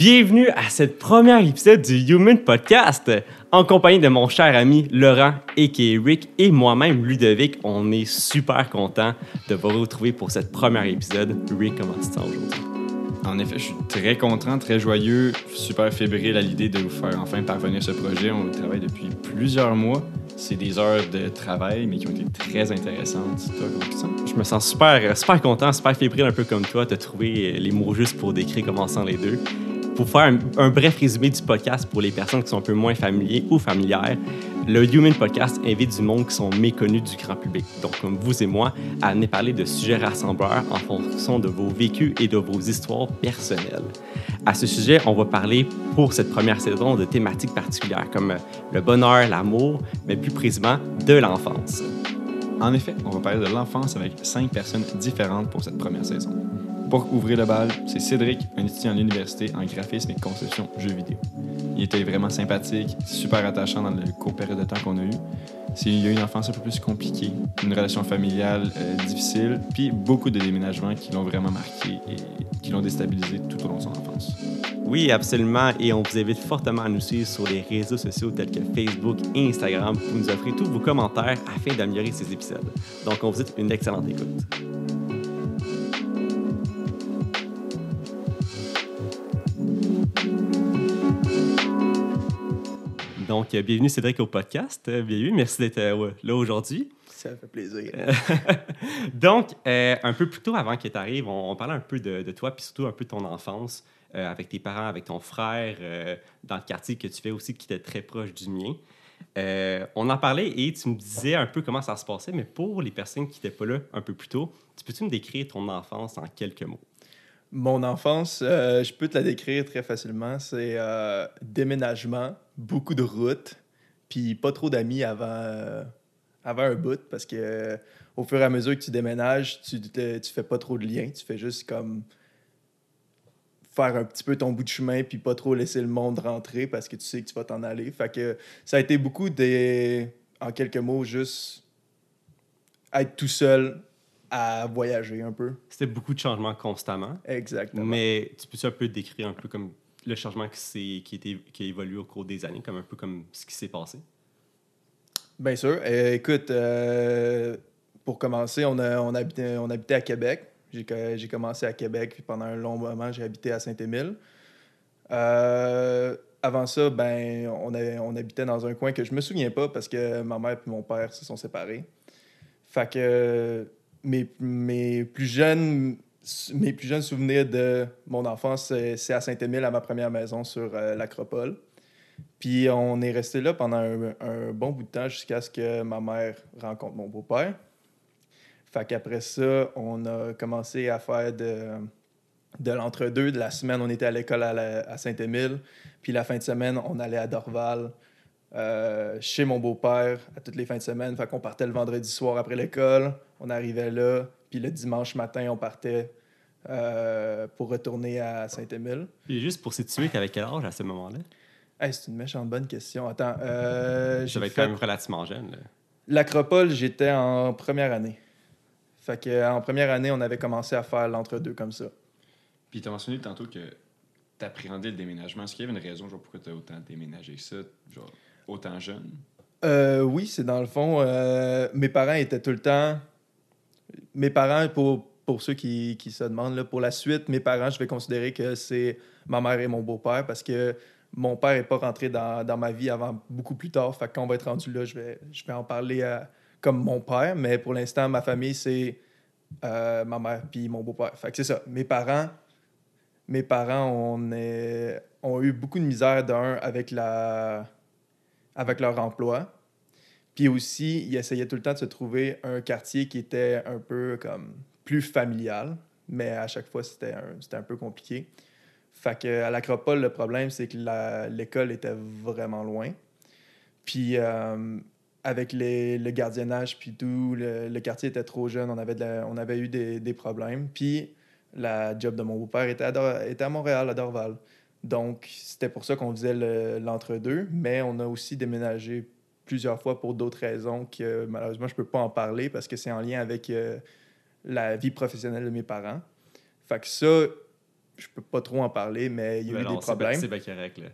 Bienvenue à cette première épisode du Human Podcast en compagnie de mon cher ami Laurent et Rick et moi-même Ludovic. On est super content de vous retrouver pour cette première épisode. Rick, comment tu te sens aujourd'hui? En effet, je suis très content, très joyeux, super fébrile à l'idée de vous faire enfin parvenir ce projet. On travaille depuis plusieurs mois. C'est des heures de travail, mais qui ont été très intéressantes. Toi, comment tu te sens? Je me sens super, super content, super fébrile, un peu comme toi, de trouver les mots justes pour décrire comment on sent les deux. Pour faire un, bref résumé du podcast pour les personnes qui sont un peu moins familiers ou familières, le Human Podcast invite du monde qui sont méconnus du grand public, donc comme vous et moi, à venir parler de sujets rassembleurs en fonction de vos vécus et de vos histoires personnelles. À ce sujet, on va parler pour cette première saison de thématiques particulières comme le bonheur, l'amour, mais plus précisément de l'enfance. En effet, on va parler de l'enfance avec cinq personnes différentes pour cette première saison. Pour ouvrir le bal, c'est Cédric, un étudiant à l'université en graphisme et conception jeux vidéo. Il était vraiment sympathique, super attachant dans le court période de temps qu'on a eu. Il a eu une enfance un peu plus compliquée, une relation familiale euh, difficile, puis beaucoup de déménagements qui l'ont vraiment marqué et qui l'ont déstabilisé tout au long de son enfance. Oui, absolument. Et on vous invite fortement à nous suivre sur les réseaux sociaux tels que Facebook et Instagram pour nous offrir tous vos commentaires afin d'améliorer ces épisodes. Donc, on vous souhaite une excellente écoute. Donc, euh, bienvenue Cédric au podcast. Euh, Bienvenue, merci d'être euh, là aujourd'hui. Ça fait plaisir. Donc, euh, un peu plus tôt avant que tu arrives, on, on parlait un peu de, de toi, puis surtout un peu de ton enfance, euh, avec tes parents, avec ton frère, dans le quartier que tu fais aussi, qui était très proche du mien. Euh, on en parlait et tu me disais un peu comment ça se passait, mais pour les personnes qui n'étaient pas là un peu plus tôt, tu peux-tu me décrire ton enfance en quelques mots? Mon enfance, euh, je peux te la décrire très facilement. C'est euh, déménagement, beaucoup de routes, puis pas trop d'amis avant, euh, avant un bout, parce que au fur et à mesure que tu déménages, tu, te- fais pas trop de liens. Tu fais juste comme faire un petit peu ton bout de chemin, puis pas trop laisser le monde rentrer parce que tu sais que tu vas t'en aller. Fait que ça a été beaucoup des, en quelques mots, juste être tout seul à voyager un peu. C'était beaucoup de changements constamment, Exactement. mais tu peux-tu un peu décrire un peu comme le changement qui, s'est- qui, était, qui a évolué au cours des années, comme un peu comme ce qui s'est passé? Bien sûr. Euh, écoute, euh, pour commencer, on, a, on, habitait, on habitait à Québec. J'ai commencé à Québec, puis pendant un long moment, j'ai habité à Saint-Émile. Euh, avant ça, ben, on, avait- on habitait dans un coin que je me souviens pas parce que ma mère et mon père se sont séparés. Fait que mes, plus jeunes mes plus jeunes souvenirs de mon enfance, c'est à Saint-Émile, à ma première maison sur euh, l'Acropole. Puis on est resté là pendant un, bon bout de temps jusqu'à ce que ma mère rencontre mon beau-père. Fait qu'après ça, on a commencé à faire de, de l'entre-deux. De la semaine, on était à l'école à, à Saint-Émile. Puis la fin de semaine, on allait à Dorval, euh, chez mon beau-père, à toutes les fins de semaine. Fait qu'on partait le vendredi soir après l'école. On arrivait là. Puis le dimanche matin, on partait euh, pour retourner à Saint-Émile. Et juste pour situer, tu avais quel âge à ce moment-là? Hey, c'est une méchante bonne question. Attends, euh, être fait- quand même relativement jeune. L'acropole, j'étais en première année. Fait que, euh, en première année, on avait commencé à faire l'entre-deux comme ça. Puis tu as mentionné tantôt que tu appréhendais le déménagement. Est-ce qu'il y avait une raison genre, pourquoi tu as autant déménagé que ça, genre? Autant jeune? Euh, oui, c'est dans le fond. euh, mes parents étaient tout le temps. Mes parents, pour, pour ceux qui, qui se demandent, là, pour la suite, mes parents, je vais considérer que c'est ma mère et mon beau-père parce que mon père n'est pas rentré dans, dans ma vie avant beaucoup plus tard. Fait que quand on va être rendu là, je vais, je vais en parler à- comme mon père. Mais pour l'instant, ma famille, c'est euh, ma mère puis mon beau-père. Fait que c'est ça. Mes parents, mes parents ont eu beaucoup de misère d'un avec la avec leur emploi. Puis aussi, ils essayaient tout le temps de se trouver un quartier qui était un peu comme plus familial, mais à chaque fois, c'était un, un peu compliqué. Fait que à l'Acropole, le problème, c'est que l'école était vraiment loin. Puis euh, avec le gardiennage, puis tout, le, quartier était trop jeune, on avait, on avait eu des, problèmes. Puis la job de mon beau-père était à Montréal, à Dorval. Donc, c'était pour ça qu'on faisait le- l'entre-deux, mais on a aussi déménagé plusieurs fois pour d'autres raisons que malheureusement, je peux pas en parler parce que c'est en lien avec euh, la vie professionnelle de mes parents. Fait que ça, je peux pas trop en parler, mais il y a Ben eu non, des problèmes. C'est bien correct, là.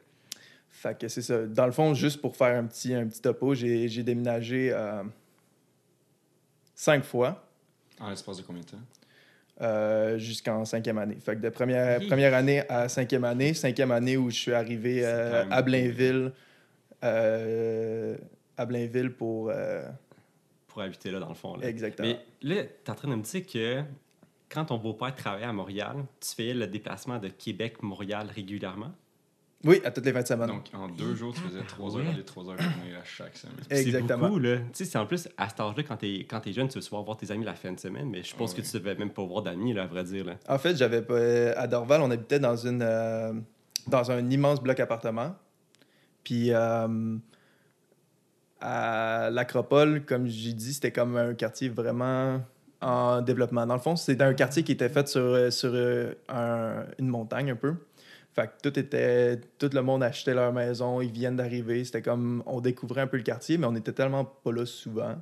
Fait que c'est ça. Dans le fond, juste pour faire un petit, un petit topo, j'ai j'ai déménagé euh, cinq fois En l'espace de combien de temps? Euh, jusqu'en cinquième année. Fait que de première, Hi. première année à cinquième année, cinquième année où je suis arrivé euh, à. Blainville, euh, à Blainville pour... Pour habiter là, dans le fond. Là. exactement. Mais là, tu es en train de me dire que quand ton beau-père travaillait à Montréal, tu fais le déplacement de Québec-Montréal régulièrement? Oui, à toutes les fins de semaine. Donc, en deux jours, tu faisais trois heures aller, trois heures revenir à chaque semaine. C'est Exactement. beaucoup, là. Tu sais, c'est en plus, à cet âge-là, quand t'es, quand t'es jeune, tu veux souvent voir tes amis la fin de semaine, mais je pense Ouais. que tu devais même pas voir d'amis, là, à vrai dire, là. En fait, j'avais pas- à Dorval, on habitait dans une euh, dans un immense bloc appartement. Puis euh, à l'Acropole, comme j'ai dit, c'était comme un quartier vraiment en développement. Dans le fond, c'était un quartier qui était fait sur, sur euh, un- une montagne un peu. Fait que tout était tout le monde achetait leur maison, ils viennent d'arriver, c'était comme on découvrait un peu le quartier, mais on était tellement pas là souvent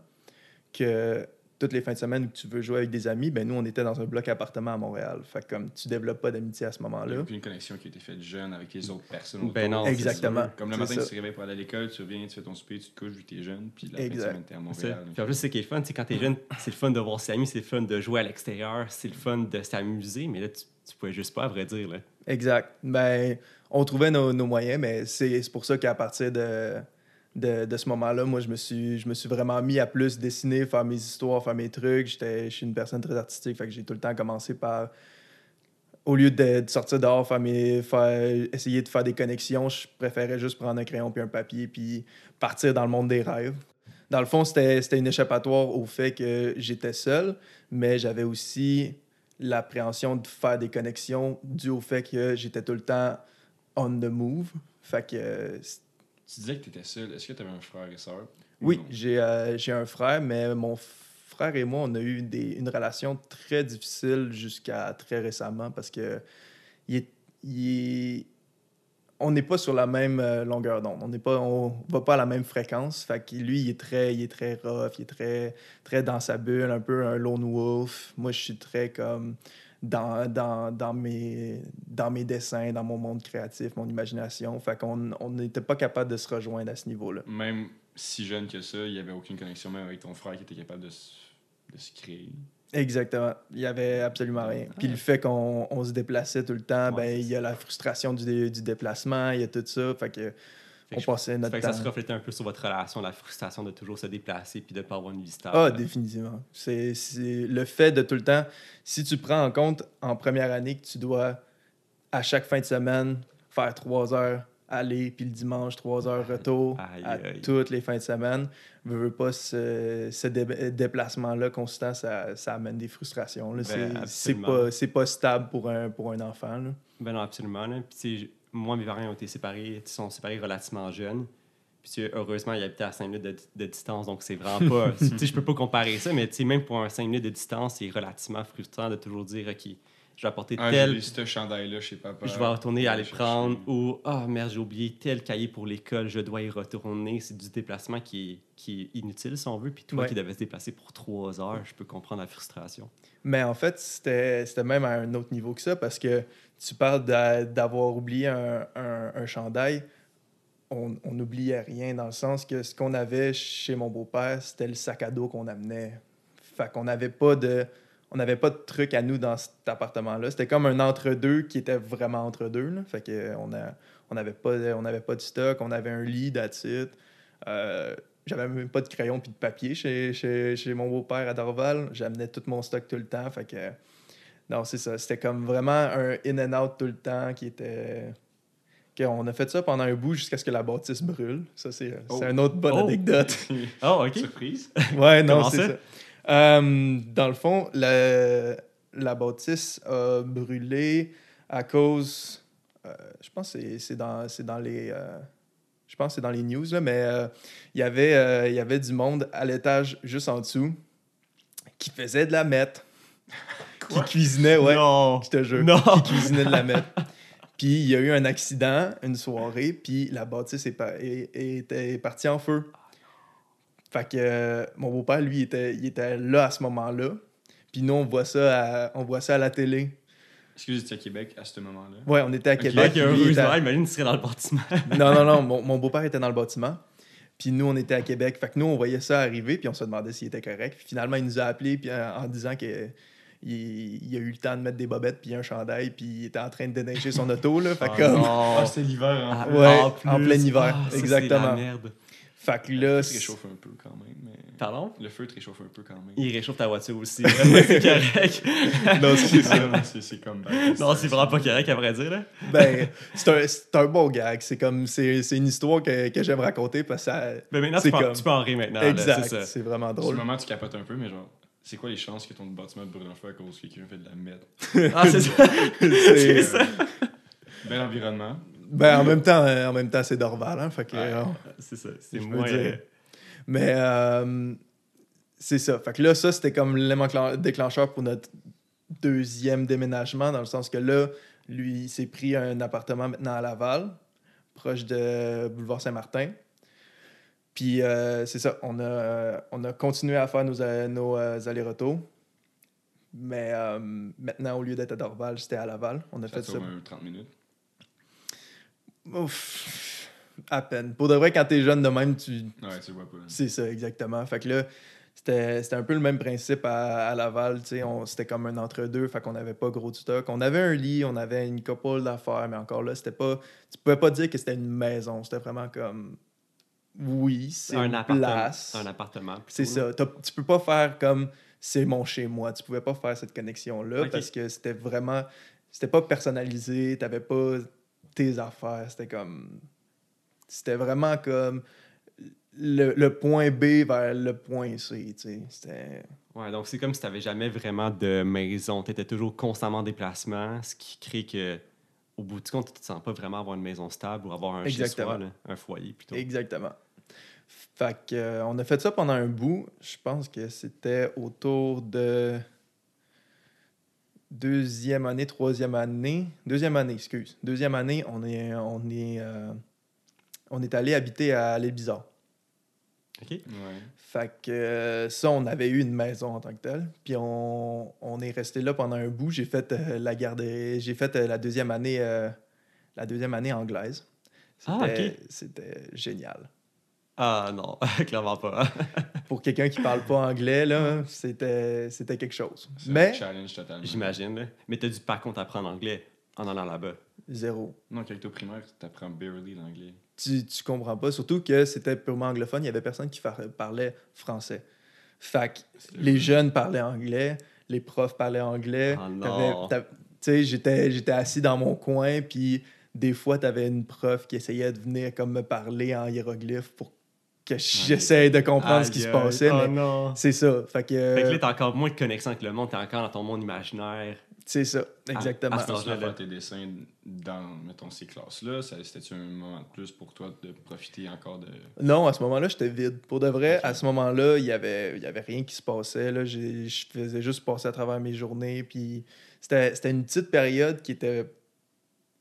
que toutes les fins de semaine où tu veux jouer avec des amis, ben nous, on était dans un bloc appartement à Montréal. Fait que comme tu développes pas d'amitié à ce Il n'y a moment-là. aucune connexion qui a été faite jeune avec les autres personnes. Ben non, Exactement. Comme le matin, ça. tu te réveilles pour aller à l'école, tu reviens, tu fais ton souper, tu te couches vu que t'es jeune, puis la fin de Exact. semaine, t'es à. Montréal. Puis en plus, c'est qui est le fun, c'est quand t'es jeune, c'est le fun de voir ses amis, c'est le fun de jouer à l'extérieur, c'est le fun de s'amuser, mais là, tu, tu pouvais juste pas, à vrai dire, là. Exact. Ben, on trouvait nos, moyens, mais c'est pour ça qu'à partir de, de, de ce moment-là, moi, je me, suis, je me suis vraiment mis à plus dessiner, faire mes histoires, faire mes trucs. Je suis une personne très artistique, fait que j'ai tout le temps commencé par... Au lieu de, sortir dehors, faire mes, faire, essayer de faire des connexions, je préférais juste prendre un crayon puis un papier puis partir dans le monde des rêves. Dans le fond, c'était une échappatoire au fait que j'étais seul, mais j'avais aussi l'appréhension de faire des connexions dû au fait que j'étais tout le temps on the move. Fait que euh, Tu disais que t'étais seul. Est-ce que t'avais un frère et sœur? ou oui, j'ai euh, un frère, mais mon frère et moi, on a eu des, une relation très difficile jusqu'à très récemment parce que il est, il on n'est pas sur la même euh, longueur d'onde. On n'est pas, on va pas à la même fréquence. Fait lui, il est très, il très rough, il est très, très dans sa bulle, un peu un lone wolf. Moi, je suis très dans, mes, dessins, dans mon monde créatif, mon imagination. Fait qu'on on n'était pas capable de se rejoindre à ce niveau-là. Même si jeune que ça, il n'y avait aucune connexion, même avec ton frère qui était capable de de se créer. Exactement. Il y avait absolument rien. Puis le fait qu'on on se déplaçait tout le temps, Ouais, ben il y a la frustration du, du déplacement, il y a tout ça. Fait que Fait on je- passait notre fait que ça temps. se reflétait un peu sur votre relation, la frustration de toujours se déplacer puis de pas avoir une vie stable. Ah, définitivement. C'est le fait de tout le temps. Si tu prends en compte en première année que tu dois, à chaque fin de semaine, faire trois heures aller, puis le dimanche, trois heures retour, Aïe, à aïe. toutes les fins de semaine, veux, veux pas ce, ce dé- déplacement-là constant, ça, ça amène des frustrations. Ben, C'est- pas, pas stable pour un, pour un enfant. là. Ben non, absolument. Là. Puis, moi, mes parents ont été séparés, ils sont séparés relativement jeunes. Puis, heureusement, ils habitaient à 5 minutes de, de distance, donc c'est vraiment pas. je peux pas comparer ça, mais même pour un 5 minutes de distance, c'est relativement frustrant de toujours dire, OK, je vais apporter Ah, tel. j'ai ce chandail-là chez papa. Je vais retourner à aller chercher. prendre ou ah merde j'ai oublié tel cahier pour l'école je dois y retourner c'est du déplacement qui est, qui est inutile si on veut puis toi Ouais. qui devais se déplacer pour trois heures je peux comprendre la frustration Mais en fait, c'était c'était même à un autre niveau que ça parce que tu parles d'a- d'avoir oublié un, un, un chandail. On on n'oubliait rien dans le sens que ce qu'on avait chez mon beau-père, c'était le sac à dos qu'on amenait. Fait qu'on n'avait pas de. On n'avait pas de truc à nous dans cet appartement-là. C'était comme un entre-deux qui était vraiment entre-deux. là. Fait que on a, on n'avait pas, on pas de stock, on avait un lit, it. Euh, j'avais même pas de crayon puis de papier chez, chez, chez mon beau-père à Dorval. J'amenais tout mon stock tout le temps. Fait que, non, c'est ça. C'était comme vraiment un in and out tout le temps qui était. qu'on a fait ça pendant un bout jusqu'à ce que la bâtisse brûle. Ça, c'est Oh. c'est une autre bonne Oh. anecdote. oh ok Surprise. Ouais, non, Comment c'est ça? ça. Euh, dans le fond, la, la bâtisse a brûlé à cause. euh, je pense que c'est- dans, les. euh, je pense que c'est dans les news, là, mais euh, il y avait, euh, il y avait du monde à l'étage juste en dessous qui faisait de la meth. qui cuisinait, ouais. non Je te jure. Non. Qui cuisinait de la meth. Puis il y a eu un accident une soirée, puis la bâtisse est, pa- est- est- était partie en feu. Fait que euh, mon beau-père, lui, était, il était là à ce moment-là. Puis nous, on voit ça à, on voit ça à la télé. Est-ce que vous étiez à Québec à ce moment-là? Ouais, on était à. Québec. Avec un lui, il était à- imagine, tu serais dans le bâtiment. Non, non, non, mon, mon beau-père était dans le bâtiment. Puis nous, on était à Québec. Fait que nous, on voyait ça arriver, puis on se demandait s'il était correct. Puis finalement, il nous a appelés puis, euh, en disant que il, il a eu le temps de mettre des bobettes puis un chandail, puis il était en train de déneiger son auto. Là. Fait, Ah, que, comme- non. Ah, c'était l'hiver en Ah, plus. Ouais, en plein hiver, Ah, ça, exactement. C'est la merde. Fait que Le là, feu te réchauffe un peu quand même. Mais... Pardon? Le feu te réchauffe un peu quand même. Il réchauffe ta voiture aussi. c'est correct. non, c'est ça. c'est- comme. Non, c'est vraiment pas correct, à vrai dire. Là. ben, c'est un, c'est un bon gag. C'est comme, c'est c'est une histoire que, que j'aime raconter parce que ça. Mais maintenant, tu peux, tu peux en rire maintenant. exact, c'est vraiment Sur le drôle. moment, tu capotes un peu, mais genre, c'est quoi les chances que ton bâtiment te brûle en feu à cause que quelqu'un fait de la merde? Ah, c'est ça. C'est- ça. Bel environnement. Ben, en même temps, euh, en même temps c'est Dorval. Hein, fait que, Ouais. euh, C'est ça. C'est moins. euh, Mais euh, c'est ça. Fait que là, ça, c'était comme l'élément déclencheur pour notre deuxième déménagement, dans le sens que là, lui, il s'est pris un appartement maintenant à Laval, proche de Boulevard Saint-Martin. Puis euh, c'est ça, on a, euh, on a continué à faire nos, nos allers-retours. Mais maintenant, au lieu d'être à Dorval, c'était à Laval. On a Ça fait ça. sauve un 30 minutes. Ouf, à peine. Pour de vrai, quand t'es jeune de même, tu, Ouais, tu vois pas. c'est ça, exactement. Fait que là, c'était c'était un peu le même principe à, à Laval. tu sais, on- C'était comme un entre-deux, fait qu'on n'avait pas gros de stock. On avait un lit, on avait une couple d'affaires, mais encore là, c'était pas. Tu pouvais pas dire que c'était une maison. C'était vraiment comme. Oui, c'est un une appartement. place. Un appartement. C'est ça. Tu peux pas faire comme c'est mon chez moi. Tu pouvais pas faire cette connexion-là parce que c'était vraiment. C'était pas personnalisé. T'avais pas tes affaires. C'était comme. C'était vraiment comme le, le point B vers le point C. tu sais. C'était. Ouais, donc c'est comme si tu n'avais jamais vraiment de maison. Tu étais toujours constamment en déplacement, ce qui crée que, au bout du compte, tu ne te sens pas vraiment avoir une maison stable ou avoir un Exactement. là, un foyer plutôt. Exactement. Fait que, euh, on a fait ça pendant un bout. Je pense que c'était autour de deuxième année, troisième année. Deuxième année, excuse. Deuxième année, on est, on est, euh, on est allé habiter à l'île Bizarre. OK? Ouais. Fait que euh, ça, on avait eu une maison en tant que telle. Puis on, on est resté là pendant un bout. J'ai fait euh, la j'ai fait euh, la deuxième année, euh, la deuxième année anglaise. Ah, C'était- ok. C'était génial. Ah non, clairement pas. pour quelqu'un qui parle pas anglais, là, c'était, c'était quelque chose. C'est un Mais challenge totalement. J'imagine. là. Mais tu as dû par contre apprendre anglais en allant là-bas. zéro. Non, quand t'es au primaire, t'apprends barely l'anglais. Tu, tu comprends pas, surtout que c'était purement anglophone, il y avait personne qui parlait français. Fait que les jeunes parlaient anglais, les profs parlaient anglais. Ah. T'avais- t'avais- Tu sais, j'étais, j'étais assis dans mon coin, puis des fois, tu avais une prof qui essayait de venir comme me parler en hiéroglyphe pour que j'essaie de comprendre ce qui se passait, Oh mais non. c'est ça. Fait que, Fait que là, t'as encore moins de connexion avec le monde, t'es encore dans ton monde imaginaire. c'est ça, exactement. à Tu ce faire tes dessins dans, mettons, ces classes-là? C'était-tu un moment de plus pour toi de profiter encore de. Non, à ce moment-là, j'étais vide. Pour de vrai, à ce moment-là, il y avait, il y avait rien qui se passait. Là. Je faisais juste passer à travers mes journées. Puis c'était c'était une petite période qui était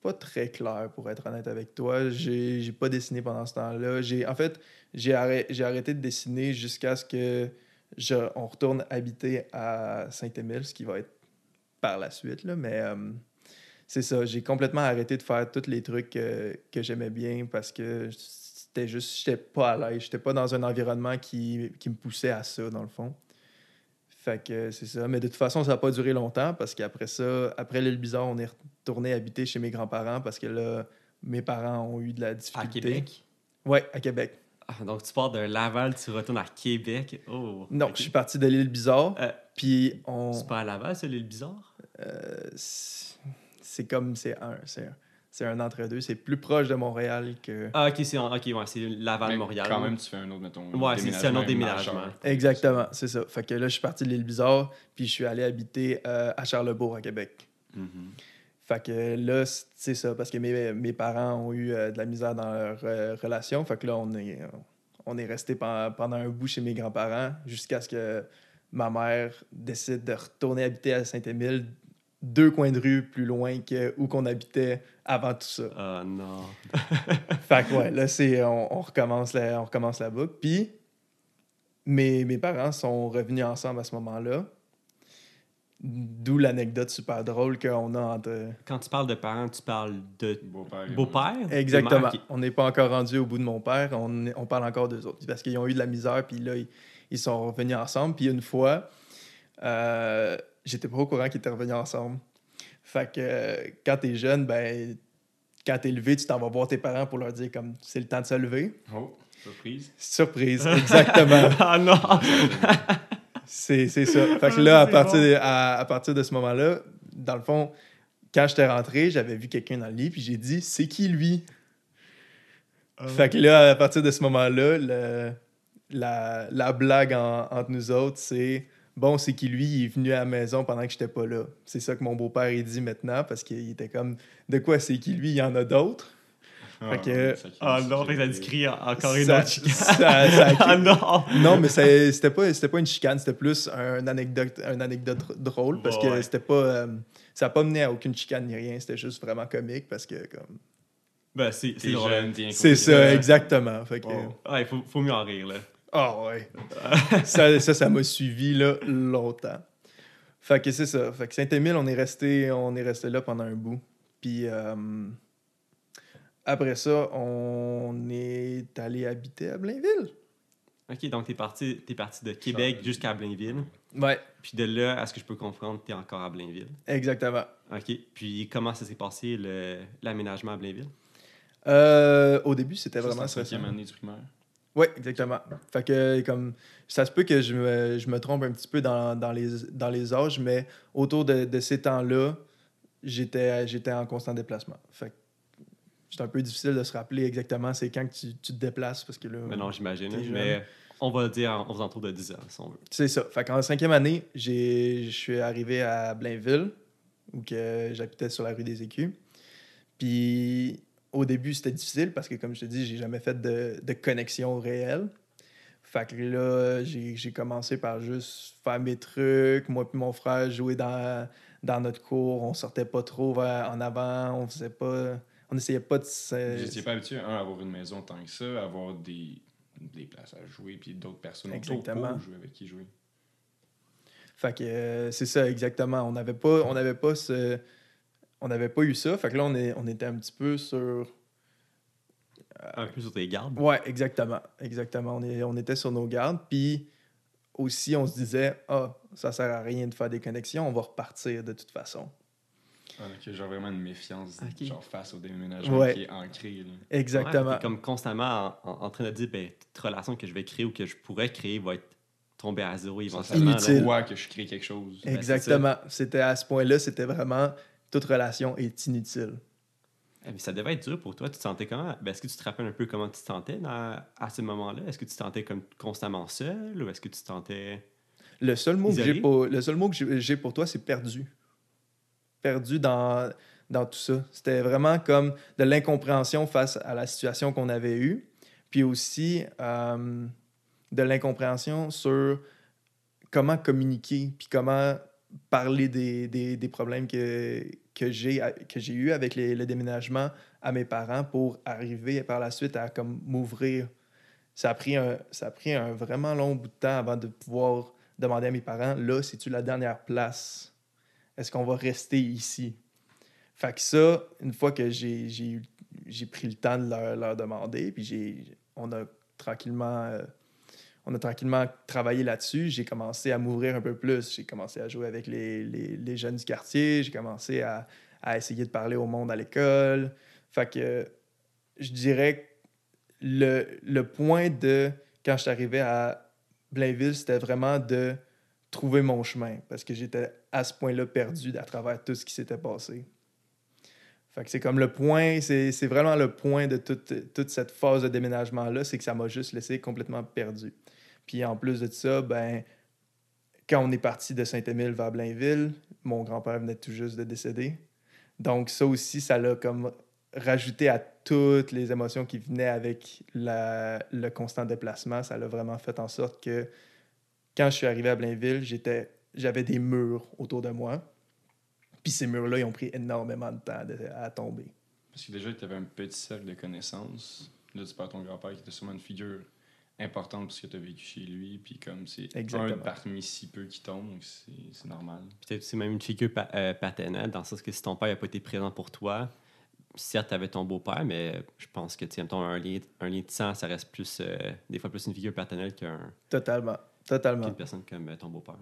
pas très claire, pour être honnête avec toi. J'ai j'ai pas dessiné pendant ce temps-là. J'ai- En fait, j'ai arrêt- j'ai arrêté de dessiner jusqu'à ce que je, on retourne habiter à Saint-Émile, ce qui va être par la suite. Là. Mais euh, c'est ça, j'ai complètement arrêté de faire tous les trucs euh, que j'aimais bien parce que c'était juste, j'étais pas à l'aise. J'étais pas dans un environnement qui, qui me poussait à ça, dans le fond. Fait que c'est ça. Mais de toute façon, ça n'a pas duré longtemps parce qu'après ça, après l'île Bizarre, on est retourné habiter chez mes grands-parents parce que là, mes parents ont eu de la À difficulté. Québec? Ouais, à Québec. Ah, donc tu pars de Laval, tu retournes à Québec. Oh. Non, je suis parti de l'île Bizarre. Euh, puis on. C'est pas à Laval, ça, l'île bizarre? euh, c'est c'est comme. C'est un. C'est un, c'est un entre-deux. C'est plus proche de Montréal que. Ah, ok, c'est en- ok, ouais, c'est Laval-Montréal. Quand même, tu fais un autre, mettons. Ouais, c'est- c'est un autre déménagement. Exactement, c'est ça. Fait que là, je suis parti de l'île Bizarre, puis je suis allé habiter euh, à Charlebourg, à Québec. Mhm. Fait que là, c'est ça, parce que mes, mes parents ont eu euh, de la misère dans leur euh, relation. Fait que là, on est, on est resté pendant, pendant un bout chez mes grands-parents jusqu'à ce que ma mère décide de retourner habiter à Saint-Émile, deux coins de rue plus loin que où qu'on habitait avant tout ça. Ah non. Fait que ouais, là, c'est, on, on recommence la, on recommence la boucle. Puis, mes, mes parents sont revenus ensemble à ce moment-là. D'où l'anecdote super drôle qu'on a entre. Quand tu parles de parents, tu parles de Beau-père. de Exactement. On n'est pas encore rendu au bout de mon père. On, on parle encore d'eux autres. Parce qu'ils ont eu de la misère, puis là, ils, ils sont revenus ensemble. Puis une fois, euh, j'étais pas au courant qu'ils étaient revenus ensemble. Fait que euh, quand t'es jeune, ben, quand t'es levé, tu t'en vas voir tes parents pour leur dire comme c'est le temps de se lever. Oh, surprise. Surprise, exactement. Ah non! C'est c'est ça. Fait que Ah, là, à partir, bon. de, à, à partir de ce moment-là, dans le fond, quand j'étais rentré, j'avais vu quelqu'un dans le lit, puis j'ai dit c'est qui lui? Fait que là, à partir de ce moment-là, le- la, la blague en- entre nous autres, c'est bon, c'est qui lui, il est venu à la maison pendant que j'étais pas là. C'est ça que mon beau-père il dit maintenant parce qu'il était comme de quoi c'est qui lui, il y en a d'autres. Fait que- Ah non, fait que ça encore une Ça- autre chicane. ça- ça a Ah non! Non, mais c'était pas, c'était pas une chicane, c'était plus un anecdote, une anecdote drôle parce que Ouais. c'était pas. euh, ça n'a pas mené à aucune chicane ni rien, c'était juste vraiment comique parce que comme. Ben, c'est c'est ça, exactement. Fait que. Wow. Ouais, faut, faut mieux en rire, là. Ah ouais. ça, ça, ça m'a suivi là, longtemps. Fait que c'est ça. Fait que Saint-Émile, on est resté, on est resté là pendant un bout. Puis euh, après ça, on est allé habiter à Blainville. Ok, donc t'es parti, t'es parti de Québec jusqu'à Blainville. Ouais, Puis de là, à ce que je peux comprendre, t'es encore à Blainville. exactement. Ok. Puis comment ça s'est passé, le- l'aménagement à Blainville? Euh, au début, c'était vraiment stressant. année du primaire. Oui, exactement. Fait que, comme, ça se peut que je me, je me trompe un petit peu dans, dans, les, dans les âges, mais autour de, de ces temps-là, j'étais, j'étais en constant déplacement. Fait que c'est un peu difficile de se rappeler exactement c'est quand que tu, tu te déplaces, parce que là... Ben non, j'imagine. Mais on va le dire en, faisant tour de 10 ans, si on veut. C'est ça. Fait qu'en cinquième année, je suis arrivé à Blainville, où que j'habitais sur la rue des Écus. Puis au début, c'était difficile parce que, comme je te dis, j'ai jamais fait de, de connexion réelle. Fait que là, j'ai, commencé par juste faire mes trucs. Moi puis mon frère jouer dans, dans notre cour. On sortait pas trop vers- en avant. On faisait pas... On essayait pas de... se- J'étais pas habitué, un, à avoir une maison tant que ça, à avoir des, des places à jouer, puis d'autres personnes autour Exactement. pour jouer avec qui jouer. Fait que euh, c'est ça, exactement. On n'avait pas, on n'avait pas ce... On n'avait pas eu ça. Fait que là, on, est, on était un petit peu sur... Un peu sur tes gardes. Ouais, exactement. Exactement. On, est, on était sur nos gardes. Puis aussi, on se disait, ah, ça sert à rien de faire des connexions, on va repartir de toute façon. Ah, ok, genre vraiment une méfiance genre face au déménagement Ouais. qui est ancrée. là. Exactement. Ouais, comme constamment en, en- en train de dire, ben, toute relation que je vais créer ou que je pourrais créer va être tombée à zéro éventuellement. là. Inutile. voit que je crée quelque chose? Ben, Exactement. C'était à ce point-là, c'était vraiment toute relation est inutile. Eh, mais ça devait être dur pour toi. Tu te sentais comment? Ben, est-ce que tu te rappelles un peu comment tu te sentais dans- à ce moment-là? Est-ce que tu te sentais comme constamment seul ou est-ce que tu te sentais. Le seul mot que Isolé? j'ai pour, le seul mot que j'ai j'ai pour toi, c'est perdu. Perdu dans, dans tout ça. C'était vraiment comme de l'incompréhension face à la situation qu'on avait eue, puis aussi euh, de l'incompréhension sur comment communiquer, puis comment parler des, des, des problèmes que, que j'ai que j'ai eu avec les- le déménagement à mes parents pour arriver par la suite à comme m'ouvrir. Ça a pris un ça a pris un vraiment long bout de temps avant de pouvoir demander à mes parents là, c'est-tu la dernière place Est-ce qu'on va rester ici? Fait que ça, une fois que j'ai j'ai j'ai pris le temps de leur, leur demander, puis j'ai on a tranquillement euh, on a tranquillement travaillé là-dessus. J'ai commencé à m'ouvrir un peu plus. J'ai commencé à jouer avec les, les- les jeunes du quartier. J'ai commencé à, à essayer de parler au monde à l'école. Fait que je dirais le, le point de quand je suis arrivé à Blainville, c'était vraiment de trouver mon chemin parce que j'étais à ce point-là perdu à travers tout ce qui s'était passé. Fait c'est comme le point, c'est vraiment le point de toute, toute cette phase de déménagement-là, c'est que ça m'a juste laissé complètement perdu. Puis en plus de ça, ben, quand on est parti de Saint-Émile vers Blainville, mon grand-père venait tout juste de décéder. Donc ça aussi, ça l'a comme rajouté à toutes les émotions qui venaient avec la- le constant déplacement. Ça l'a vraiment fait en sorte que quand je suis arrivé à Blainville, j'étais, j'avais des murs autour de moi. Puis ces murs-là, ils ont pris énormément de temps de- à tomber. Parce que déjà, tu avais un petit cercle de connaissances. Là, tu parles de ton grand-père qui était sûrement une figure importante parce que tu as vécu chez lui, puis comme c'est un parmi si peu qui tombe, donc c'est c'est normal. Peut-être aussi même une figure pa- euh, paternelle, dans le sens que si ton père n'a pas été présent pour toi, certes, tu avais ton beau-père, mais je pense que, tu un lien, un lien de sang, ça reste plus, euh, des fois plus une figure paternelle qu'un- Totalement. Totalement. qu'une personne comme euh, ton beau-père.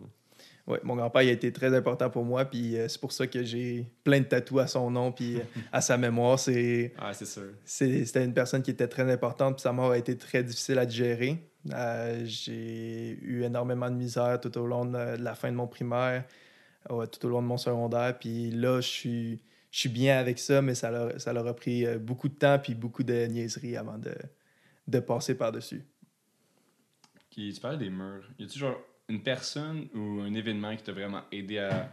Ouais, mon grand-père il a été très important pour moi, puis euh, c'est pour ça que j'ai plein de tatous à son nom, puis euh, à sa mémoire. C'est, Ah, c'est sûr. c'était une personne qui était très importante, puis sa mort a été très difficile à digérer. Euh, j'ai eu énormément de misère tout au long de, la fin de mon primaire, tout au long de mon secondaire, puis là, je suis, je suis bien avec ça, mais ça leur, ça leur a pris beaucoup de temps, puis beaucoup de niaiseries avant de, de passer par-dessus. Qui, tu parlais des murs. Y a-tu genre une personne ou un événement qui t'a vraiment aidé à.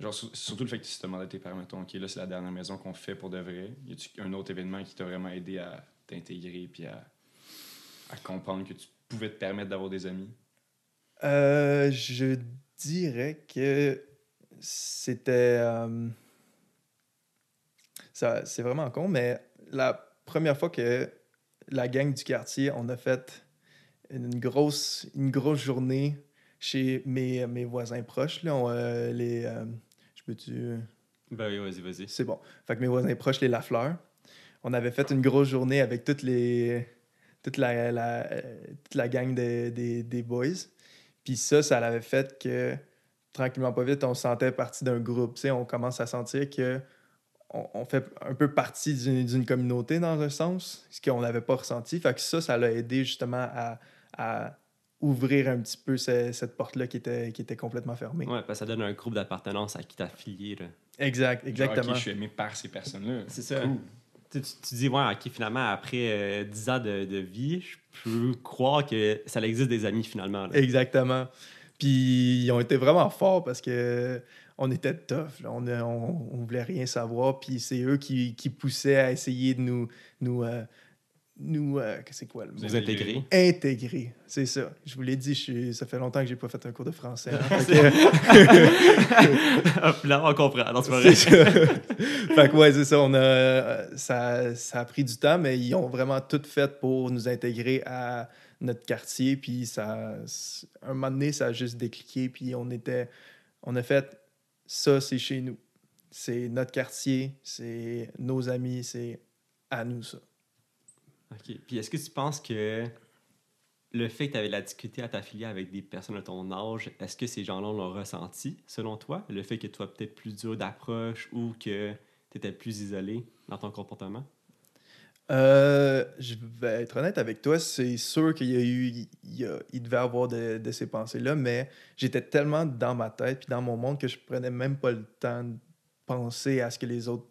Genre, sur- surtout le fait que tu te demandais tes parents, mettons, OK, là, c'est la dernière maison qu'on fait pour de vrai. Y a-tu un autre événement qui t'a vraiment aidé à t'intégrer puis à, à comprendre que tu pouvais te permettre d'avoir des amis? Euh, je dirais que c'était. euh, c'est vraiment con, mais la première fois que la gang du quartier, on a fait une grosse, une grosse journée chez mes, mes voisins proches. Là, On, euh, les, euh, je peux-tu? Ben oui, vas-y, vas-y. C'est bon. Fait que mes voisins proches, les Lafleur, on avait fait une grosse journée avec toutes les, toute la, la- euh, toute la gang de- des- des boys. Puis ça, ça l'avait fait que tranquillement, pas vite, on se sentait partie d'un groupe. On commence à sentir que on, on fait un peu partie d'une d'une communauté dans un sens, ce qu'on n'avait pas ressenti. Fait que ça, ça l'a aidé justement à, à ouvrir un petit peu ce- cette porte-là qui était, qui était complètement fermée. Ouais, parce que ça donne un groupe d'appartenance à qui t'as affilié. là. Exact, Genre, exactement. Je suis aimé par ces personnes-là. C'est ça. Cool. Tu, tu- tu dis, ouais, ok, finalement, après euh, 10 ans de, de vie, je peux croire que ça existe des amis finalement. là. Exactement. Puis ils ont été vraiment forts parce que on était tough. là. On, on, on voulait rien savoir. Puis c'est eux qui, qui poussaient à essayer de nous. nous, euh, nous euh, c'est quoi le mot? Vous intégrer. Intégrer. C'est ça. Je vous l'ai dit, je suis- ça fait longtemps que j'ai pas fait un cours de français. hein. Fait que- Hop, là, on comprend. Non, c'est pas vrai. Ça. fait que ouais, c'est ça. On a, ça. Ça a pris du temps, mais ils ont vraiment tout fait pour nous intégrer à notre quartier. Puis ça, un moment donné, ça a juste décliqué. Puis on était, on a fait ça, c'est chez nous. C'est notre quartier, c'est nos amis, c'est à nous ça. OK. Puis est-ce que tu penses que le fait que tu avais la difficulté à t'affilier avec des personnes de ton âge, est-ce que ces gens-là l'ont ressenti, selon toi? Le fait que tu sois peut-être plus dur d'approche ou que tu étais plus isolé dans ton comportement? Euh, je vais être honnête avec toi, c'est sûr qu'il y a eu, il, y devait avoir de, ces pensées-là, mais j'étais tellement dans ma tête puis dans mon monde que je prenais même pas le temps de penser à ce que les autres,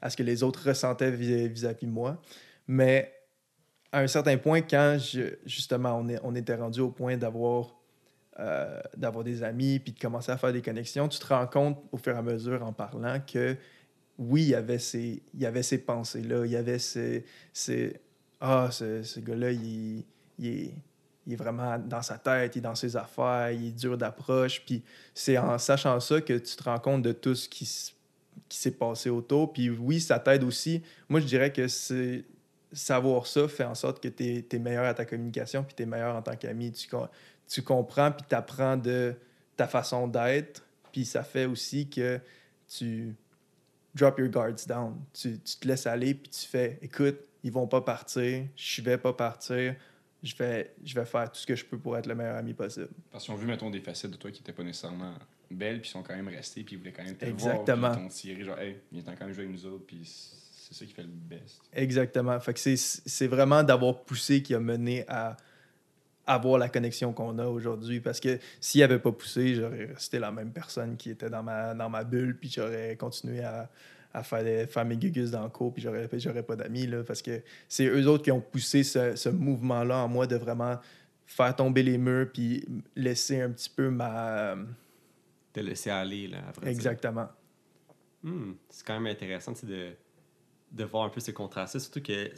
à ce que les autres ressentaient vis- vis-à-vis de moi. Mais à un certain point, quand justement on, était rendu au point d'avoir euh, d'avoir des amis puis de commencer à faire des connexions, tu te rends compte au fur et à mesure en parlant que oui, il y avait ces, pensées-là, il y avait ces, ah, ce, ce gars-là, il, il est, il est vraiment dans sa tête, il est dans ses affaires, il est dur d'approche. Puis c'est en sachant ça que tu te rends compte de tout ce qui, qui s'est passé autour. Puis oui, ça t'aide aussi. Moi, je dirais que c'est savoir ça fait en sorte que tu es, meilleur à ta communication, puis tu es meilleur en tant qu'ami. Tu, tu comprends, puis tu apprends de ta façon d'être. Puis ça fait aussi que tu drop your guards down. Tu, tu te laisses aller, puis tu fais, écoute, ils vont pas partir, je vais pas partir, je vais, je vais faire tout ce que je peux pour être le meilleur ami possible. Parce qu'ils ont vu, mettons, des facettes de toi qui n'étaient pas nécessairement belles, puis ils sont quand même restés, puis ils voulaient quand même te Exactement. voir, puis ils t'ont tiré, genre, hey, viens quand même jouer avec nous autres, puis c'est ça qui fait le best. Exactement. Fait que c'est, c'est vraiment d'avoir poussé qui a mené à avoir la connexion qu'on a aujourd'hui. Parce que s'il avait pas poussé, j'aurais resté la même personne qui était dans ma, dans ma bulle, puis j'aurais continué à, à faire, des, faire mes gugus dans le cours, puis j'aurais, j'aurais pas d'amis. Là, parce que c'est eux autres qui ont poussé ce, ce mouvement-là en moi de vraiment faire tomber les murs, puis laisser un petit peu ma... De laisser aller, là, après. Exactement. Hmm, c'est quand même intéressant de, de voir un peu ce contraste surtout que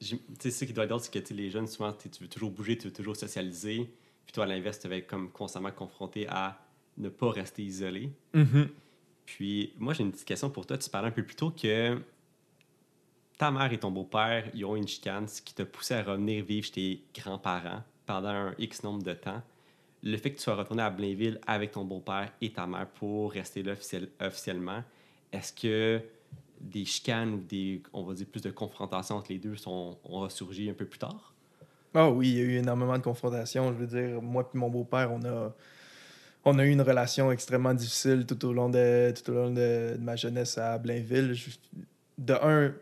sais, ce qui doit être drôle, c'est que les jeunes, souvent, tu veux toujours bouger, tu veux toujours socialiser. Puis toi, à l'inverse, tu vas être comme constamment confronté à ne pas rester isolé. Mhm. Puis moi, j'ai une petite question pour toi. Tu parlais un peu plus tôt que ta mère et ton beau-père, ils ont une chicane, ce qui t'a poussé à revenir vivre chez tes grands-parents pendant un X nombre de temps. Le fait que tu sois retourné à Blainville avec ton beau-père et ta mère pour rester là officiellement, est-ce que des chicanes ou des, on va dire, plus de confrontations entre les deux sont, ont ressurgi un peu plus tard? Ah oui, il y a eu énormément de confrontations. Je veux dire, moi et mon beau-père, on a, on a eu une relation extrêmement difficile tout au long de, tout au long de, ma jeunesse à Blainville. de un,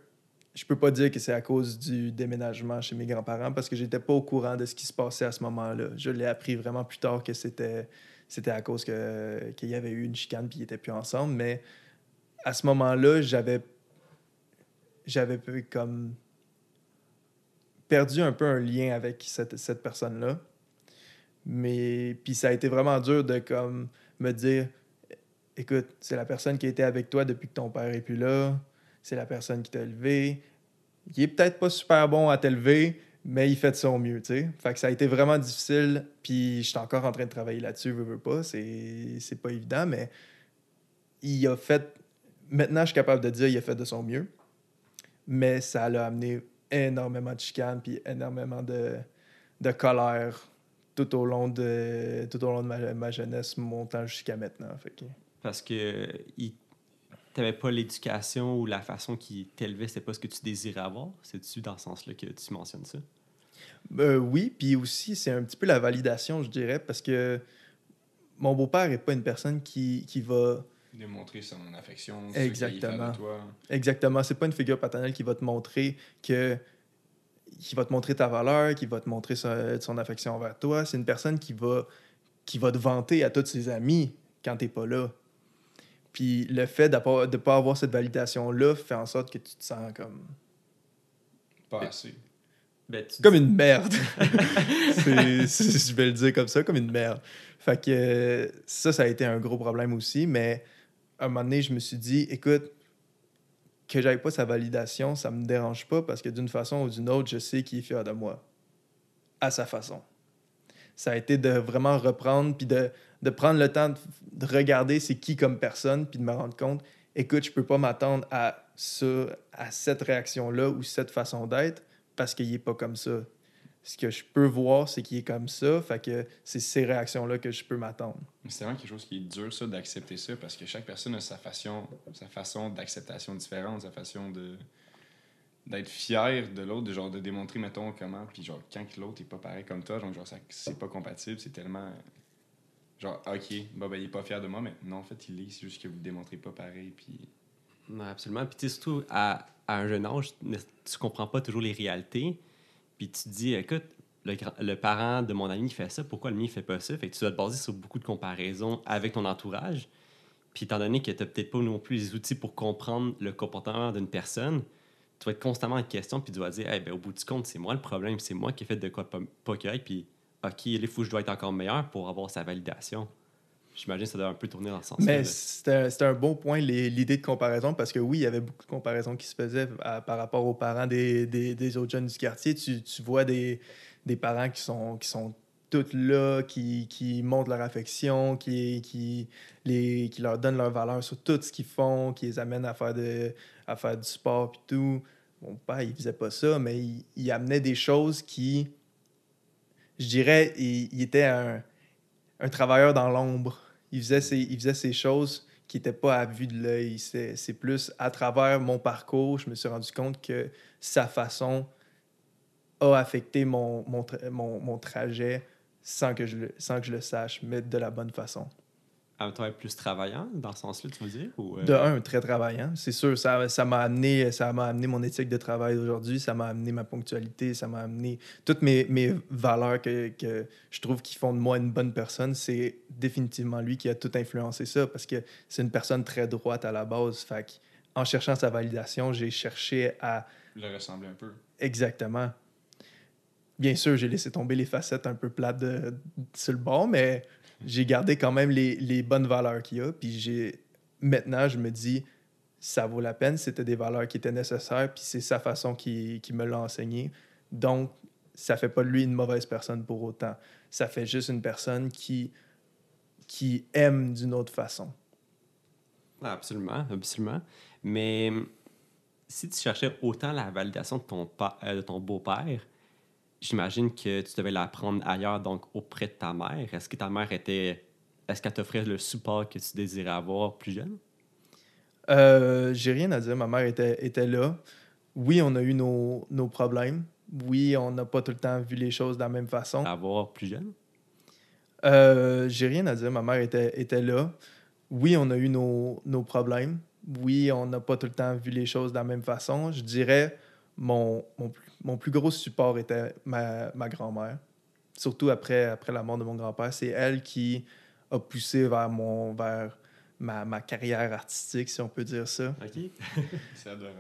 je peux pas dire que c'est à cause du déménagement chez mes grands-parents parce que j'étais pas au courant de ce qui se passait à ce moment-là. Je l'ai appris vraiment plus tard que c'était c'était à cause que qu'il y avait eu une chicane puis ils étaient plus ensemble mais à ce moment-là, j'avais j'avais comme perdu un peu un lien avec cette, cette personne-là. Mais puis ça a été vraiment dur de comme me dire écoute, c'est la personne qui été avec toi depuis que ton père est plus là c'est la personne qui t'a élevé. Il est peut-être pas super bon à t'élever, mais il fait de son mieux, tu sais. Fait que ça a été vraiment difficile, puis je suis encore en train de travailler là-dessus, veux, veux pas, c'est pas évident, mais il a fait... Maintenant, je suis capable de dire il a fait de son mieux, mais ça l'a amené énormément de chicanes, puis énormément de, de colère tout au long de, tout au long de ma, ma jeunesse, montant jusqu'à maintenant. Fait que... Parce que il n'avais pas l'éducation ou la façon qui t'élevait, c'était pas ce que tu désirais avoir? C'est-tu dans ce sens-là que tu mentionnes ça? Euh, oui, puis aussi, c'est un petit peu la validation, je dirais, parce que mon beau-père n'est pas une personne qui, qui va... Démontrer son affection, Exactement. Ce toi. Exactement. C'est pas une figure paternelle qui va te montrer que qui va te montrer ta valeur, qui va te montrer son, affection envers toi. C'est une personne qui va, qui va te vanter à tous ses amis quand tu n'es pas là. Puis le fait de ne pas avoir cette validation-là fait en sorte que tu te sens comme. Pas assez. Ben, comme une merde. je vais le dire comme ça, comme une merde. Fait que ça, ça a été un gros problème aussi. Mais un moment donné, je me suis dit, écoute, que j'avais pas sa validation, ça me dérange pas parce que d'une façon ou d'une autre, je sais qu'il est fier de moi. À sa façon. Ça a été de vraiment reprendre puis de de prendre le temps de, regarder c'est qui comme personne, puis de me rendre compte, écoute, je peux pas m'attendre à ça, à cette réaction-là ou cette façon d'être parce qu'il est pas comme ça. Ce que je peux voir, c'est qu'il est comme ça, fait que c'est ces réactions-là que je peux m'attendre. C'est vraiment quelque chose qui est dur, ça, d'accepter ça, parce que chaque personne a sa façon, sa façon d'acceptation différente, sa façon de d'être fier de l'autre, de genre de démontrer, mettons, comment, puis genre, quand l'autre est pas pareil comme toi, donc genre, c'est pas compatible, c'est tellement Genre, OK, bah, ben, il est pas fier de moi, mais non, en fait, il est. C'est juste que vous ne démontrez pas pareil. Puis... Non, absolument. Puis, tu sais, surtout à, à, un jeune âge, tu comprends pas toujours les réalités. Puis, tu te dis, écoute, le, le, parent de mon ami fait ça, pourquoi le mien fait pas ça? Fait que tu dois te baser sur beaucoup de comparaisons avec ton entourage. Puis, étant donné que tu n'as peut-être pas non plus les outils pour comprendre le comportement d'une personne, tu vas être constamment en question, puis tu vas dire, eh ben, au bout du compte, c'est moi le problème, c'est moi qui ai fait de quoi pas, pas correct, puis OK, il faut que je dois être encore meilleur pour avoir sa validation. J'imagine que ça doit un peu tourner dans ce sens Mais c'était un bon point, l'idée de comparaison, parce que oui, il y avait beaucoup de comparaisons qui se faisaient par rapport aux parents des, des, des, autres jeunes du quartier. Tu, tu vois des, des, parents qui sont, qui sont tous là, qui, qui montrent leur affection, qui, qui, les, qui leur donnent leur valeur sur tout ce qu'ils font, qui les amènent à faire, de, à faire du sport et tout. Mon père, il faisait pas ça, mais il, il amenait des choses qui je dirais, il, était un, travailleur dans l'ombre. Il faisait, ses, il choses qui n'étaient pas à vue de l'œil. C'est plus à travers mon parcours, je me suis rendu compte que sa façon a affecté mon, trajet sans que je le sache, mais de la bonne façon un travail plus travaillant, dans ce sens-là, tu veux dire? Ou euh? De un, très travaillant. C'est sûr, ça, ça m'a amené, ça amené mon éthique de travail d'aujourd'hui, ça m'a amené ma ponctualité, ça m'a amené toutes mes, mes valeurs que, que, je trouve qui font de moi une bonne personne. C'est définitivement lui qui a tout influencé ça parce que c'est une personne très droite à la base. Fait en cherchant sa validation, j'ai cherché à. Le ressembler un peu. Exactement. Bien sûr, j'ai laissé tomber les facettes un peu plates de, sur le bord, mais j'ai gardé quand même les, les bonnes valeurs qu'il y a. Puis j'ai maintenant, je me dis, ça vaut la peine. C'était des valeurs qui étaient nécessaires. Puis c'est sa façon qui, qui me l'a enseigné. Donc, ça fait pas de lui une mauvaise personne pour autant. Ça fait juste une personne qui, qui aime d'une autre façon. Absolument, absolument. Mais si tu cherchais autant la validation de ton, euh, de ton beau-père, j'imagine que tu devais la prendre ailleurs, donc auprès de ta mère. Est-ce que ta mère était. Est-ce qu'elle t'offrait le support que tu désirais avoir plus jeune? Euh, J'ai rien à dire. Ma mère était, était là. Oui, on a eu nos, nos problèmes. Oui, on n'a pas tout le temps vu les choses de la même façon. Avoir plus jeune? Euh, J'ai rien à dire. Ma mère était, était là. Oui, on a eu nos, nos problèmes. Oui, on n'a pas tout le temps vu les choses de la même façon. Je dirais, mon, mon, mon plus gros support était ma, ma grand-mère. Surtout après, après la mort de mon grand-père. C'est elle qui a poussé vers, mon, vers ma, ma carrière artistique, si on peut dire ça. OK. C'est adorable.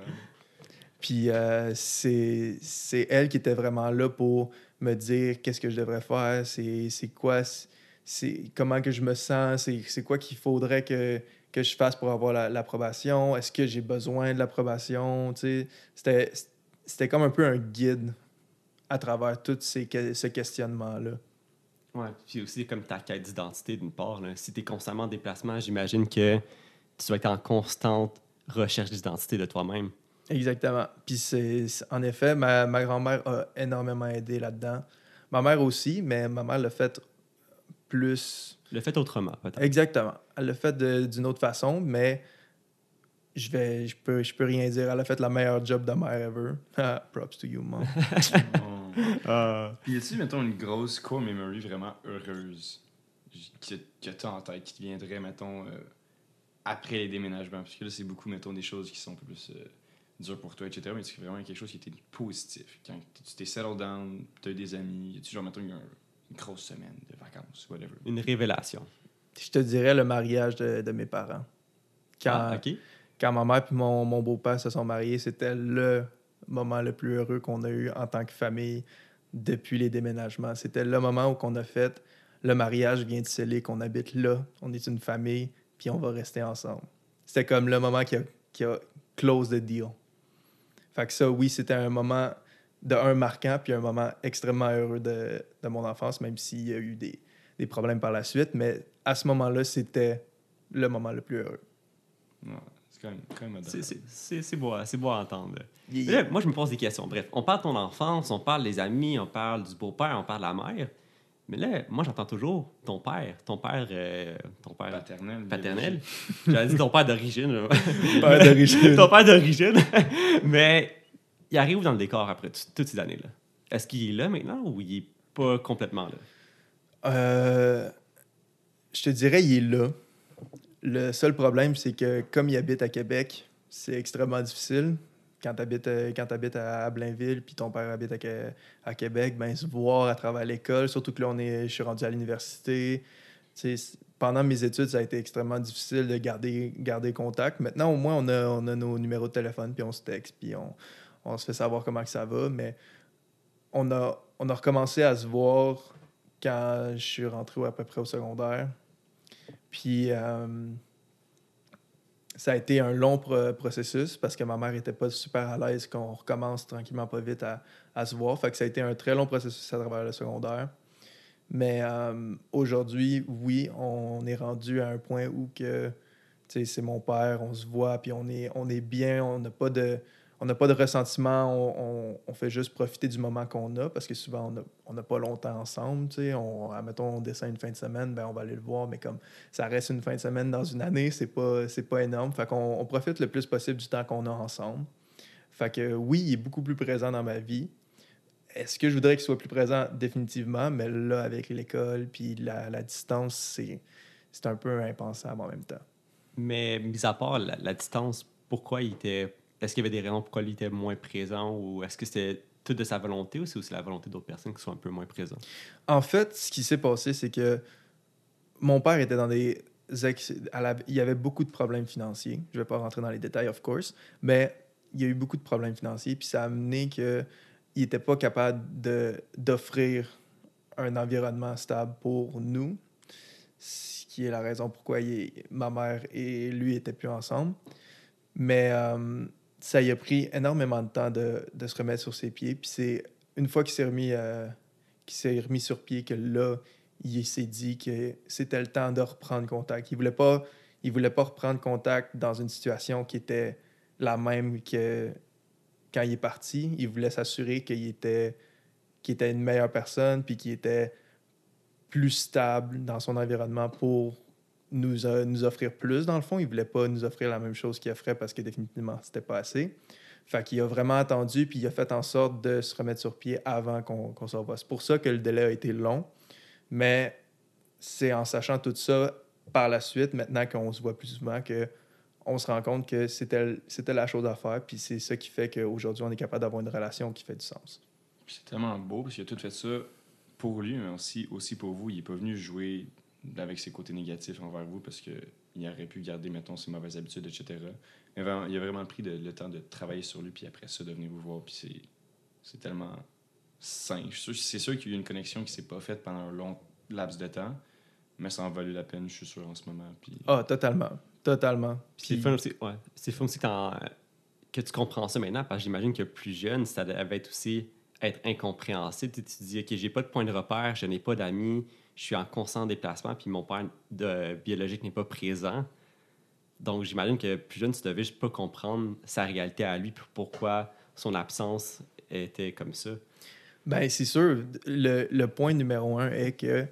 Puis euh, c'est c'est elle qui était vraiment là pour me dire qu'est-ce que je devrais faire, c'est c'est quoi, c'est- comment que je me sens, c'est c'est quoi qu'il faudrait que, que je fasse pour avoir la- l'approbation, est-ce que j'ai besoin de l'approbation, tu sais. C'était c'était comme un peu un guide à travers tout ces, ce questionnement-là. Ouais, puis aussi comme ta quête d'identité d'une part. là. Si tu es constamment en déplacement, j'imagine que tu dois être en constante recherche d'identité de toi-même. Exactement. Puis c'est en effet, ma, ma grand-mère a énormément aidé là-dedans. Ma mère aussi, mais ma mère l'a fait plus Le fait autrement, peut-être. Exactement. Elle l'a fait d'une autre façon, mais je vais je peux je peux rien dire. Elle a fait la meilleure job de mère ever. Ah, Props to you, mom. Ah. Puis y a-tu, mettons, une grosse core memory vraiment heureuse que, que tu as en tête, qui te viendrait, mettons, euh, après les déménagements? Parce que là, c'est beaucoup, mettons, des choses qui sont un peu plus euh, dures pour toi, etc. Mais c'est vraiment quelque chose qui était positif. Quand tu t'es settled down, tu as eu des amis, y a-tu genre, mettons, une, une grosse semaine de vacances, whatever? Une révélation. je te dirais le mariage de, de mes parents. Quand, Ah, OK. Quand ma mère et mon, beau-père se sont mariés, c'était le moment le plus heureux qu'on a eu en tant que famille depuis les déménagements. C'était le moment où on a fait le mariage vient de sceller qu'on habite là, on est une famille, puis on va rester ensemble. C'était comme le moment qui a, qui a close the deal. Fait que ça, oui, c'était un moment de un marquant, puis un moment extrêmement heureux de, de mon enfance, même s'il y a eu des, des problèmes par la suite. Mais à ce moment-là, c'était le moment le plus heureux. C'est quand même, quand même C'est- adorable. C'est c'est- c'est beau, à- c'est beau à entendre. Là, moi, je me pose des questions. Bref, on parle de ton enfance, on parle des amis, on parle du beau-père, on parle de la mère. Mais là, moi, j'entends toujours ton père. Ton père, euh, ton père Paternel. paternel. J'avais dit ton père d'origine. Père d'origine. ton père d'origine. Mais il arrive dans le décor après tout- toutes ces années-là. Est-ce qu'il est là maintenant ou il est pas complètement là? Euh, je te dirais, il est là. Le seul problème, c'est que comme il habite à Québec, c'est extrêmement difficile. Quand tu habites, t'habites à Blainville, puis ton père habite à, à Québec, ben, se voir à travers l'école, surtout que là, on est, je suis rendu à l'université. Pendant mes études, ça a été extrêmement difficile de garder, garder contact. Maintenant, au moins, on a, on a nos numéros de téléphone, puis on se texte, puis on, on se fait savoir comment que ça va. Mais on a, on a recommencé à se voir quand je suis rentré à peu près au secondaire. Puis euh, ça a été un long pro- processus parce que ma mère était pas super à l'aise qu'on recommence tranquillement pas vite à, se voir. Fait que ça a été un très long processus à travers le secondaire. Mais euh, aujourd'hui, oui, on est rendu à un point où que c'est mon père, on se voit, puis on est, on est bien, on n'a pas de on n'a pas de ressentiment, on, on- fait juste profiter du moment qu'on a parce que souvent on n'a pas longtemps ensemble. On, admettons, on descend une fin de semaine, ben on va aller le voir, mais comme ça reste une fin de semaine dans une année, c'est pas, pas énorme. Fait on profite le plus possible du temps qu'on a ensemble. Fait que oui, il est beaucoup plus présent dans ma vie. Est-ce que je voudrais qu'il soit plus présent? Définitivement, mais là, avec l'école puis la, la distance, c'est, c'est un peu impensable en même temps. Mais mis à part la, la distance, pourquoi il était. Est-ce qu'il y avait des raisons pourquoi il était moins présent ou est-ce que c'était tout de sa volonté ou c'est aussi la volonté d'autres personnes qui sont un peu moins présentes? En fait, ce qui s'est passé, c'est que mon père était dans des. il y avait beaucoup de problèmes financiers. Je ne vais pas rentrer dans les détails, of course, mais il y a eu beaucoup de problèmes financiers. Puis ça a amené qu'il n'était pas capable d'offrir un environnement stable pour nous, ce qui est la raison pourquoi ma mère et lui n'étaient plus ensemble. Mais euh, ça y a pris énormément de temps de, de se remettre sur ses pieds. Puis c'est une fois qu'il s'est remis, euh, remis sur pied que là, il s'est dit que c'était le temps de reprendre contact. Il voulait pas, il voulait pas reprendre contact dans une situation qui était la même que quand il est parti. Il voulait s'assurer qu'il était, qu'il était une meilleure personne, puis qu'il était plus stable dans son environnement pour nous, euh, nous offrir plus, dans le fond. Il voulait pas nous offrir la même chose qu'il offrait parce que définitivement, c'était pas assez. Fait qu'il a vraiment attendu, puis il a fait en sorte de se remettre sur pied avant qu'on qu'on se revoie. C'est pour ça que le délai a été long. Mais c'est en sachant tout ça par la suite, maintenant qu'on se voit plus souvent, que on se rend compte que c'était la chose à faire. Puis c'est ça qui fait qu'aujourd'hui, on est capable d'avoir une relation qui fait du sens. C'est tellement beau parce qu'il a tout fait ça pour lui, mais aussi, aussi pour vous. Il n'est pas venu jouer avec ses côtés négatifs envers vous parce qu'il aurait pu garder, mettons, ses mauvaises habitudes, etc. Mais vraiment, il a vraiment pris de- le temps de travailler sur lui, puis après ça, de venir vous voir. Puis c'est, c'est tellement sain. C'est sûr qu'il y a eu une connexion qui s'est pas faite pendant un long laps de temps, mais ça en valait la peine, je suis sûr, en ce moment. Puis Ah, totalement. Totalement. Puis c'est fun aussi, ouais. C'est fun aussi quand, que tu comprends ça maintenant, parce que j'imagine que plus jeune, ça devait être aussi être incompréhensible. Tu te dis, OK, j'ai pas de point de repère, je n'ai pas d'amis, je suis en constant déplacement, puis mon père biologique n'est pas présent. Donc, j'imagine que plus jeune, tu devais pas comprendre sa réalité à lui, puis pourquoi son absence était comme ça. Ben, c'est sûr. Le, le point numéro un est que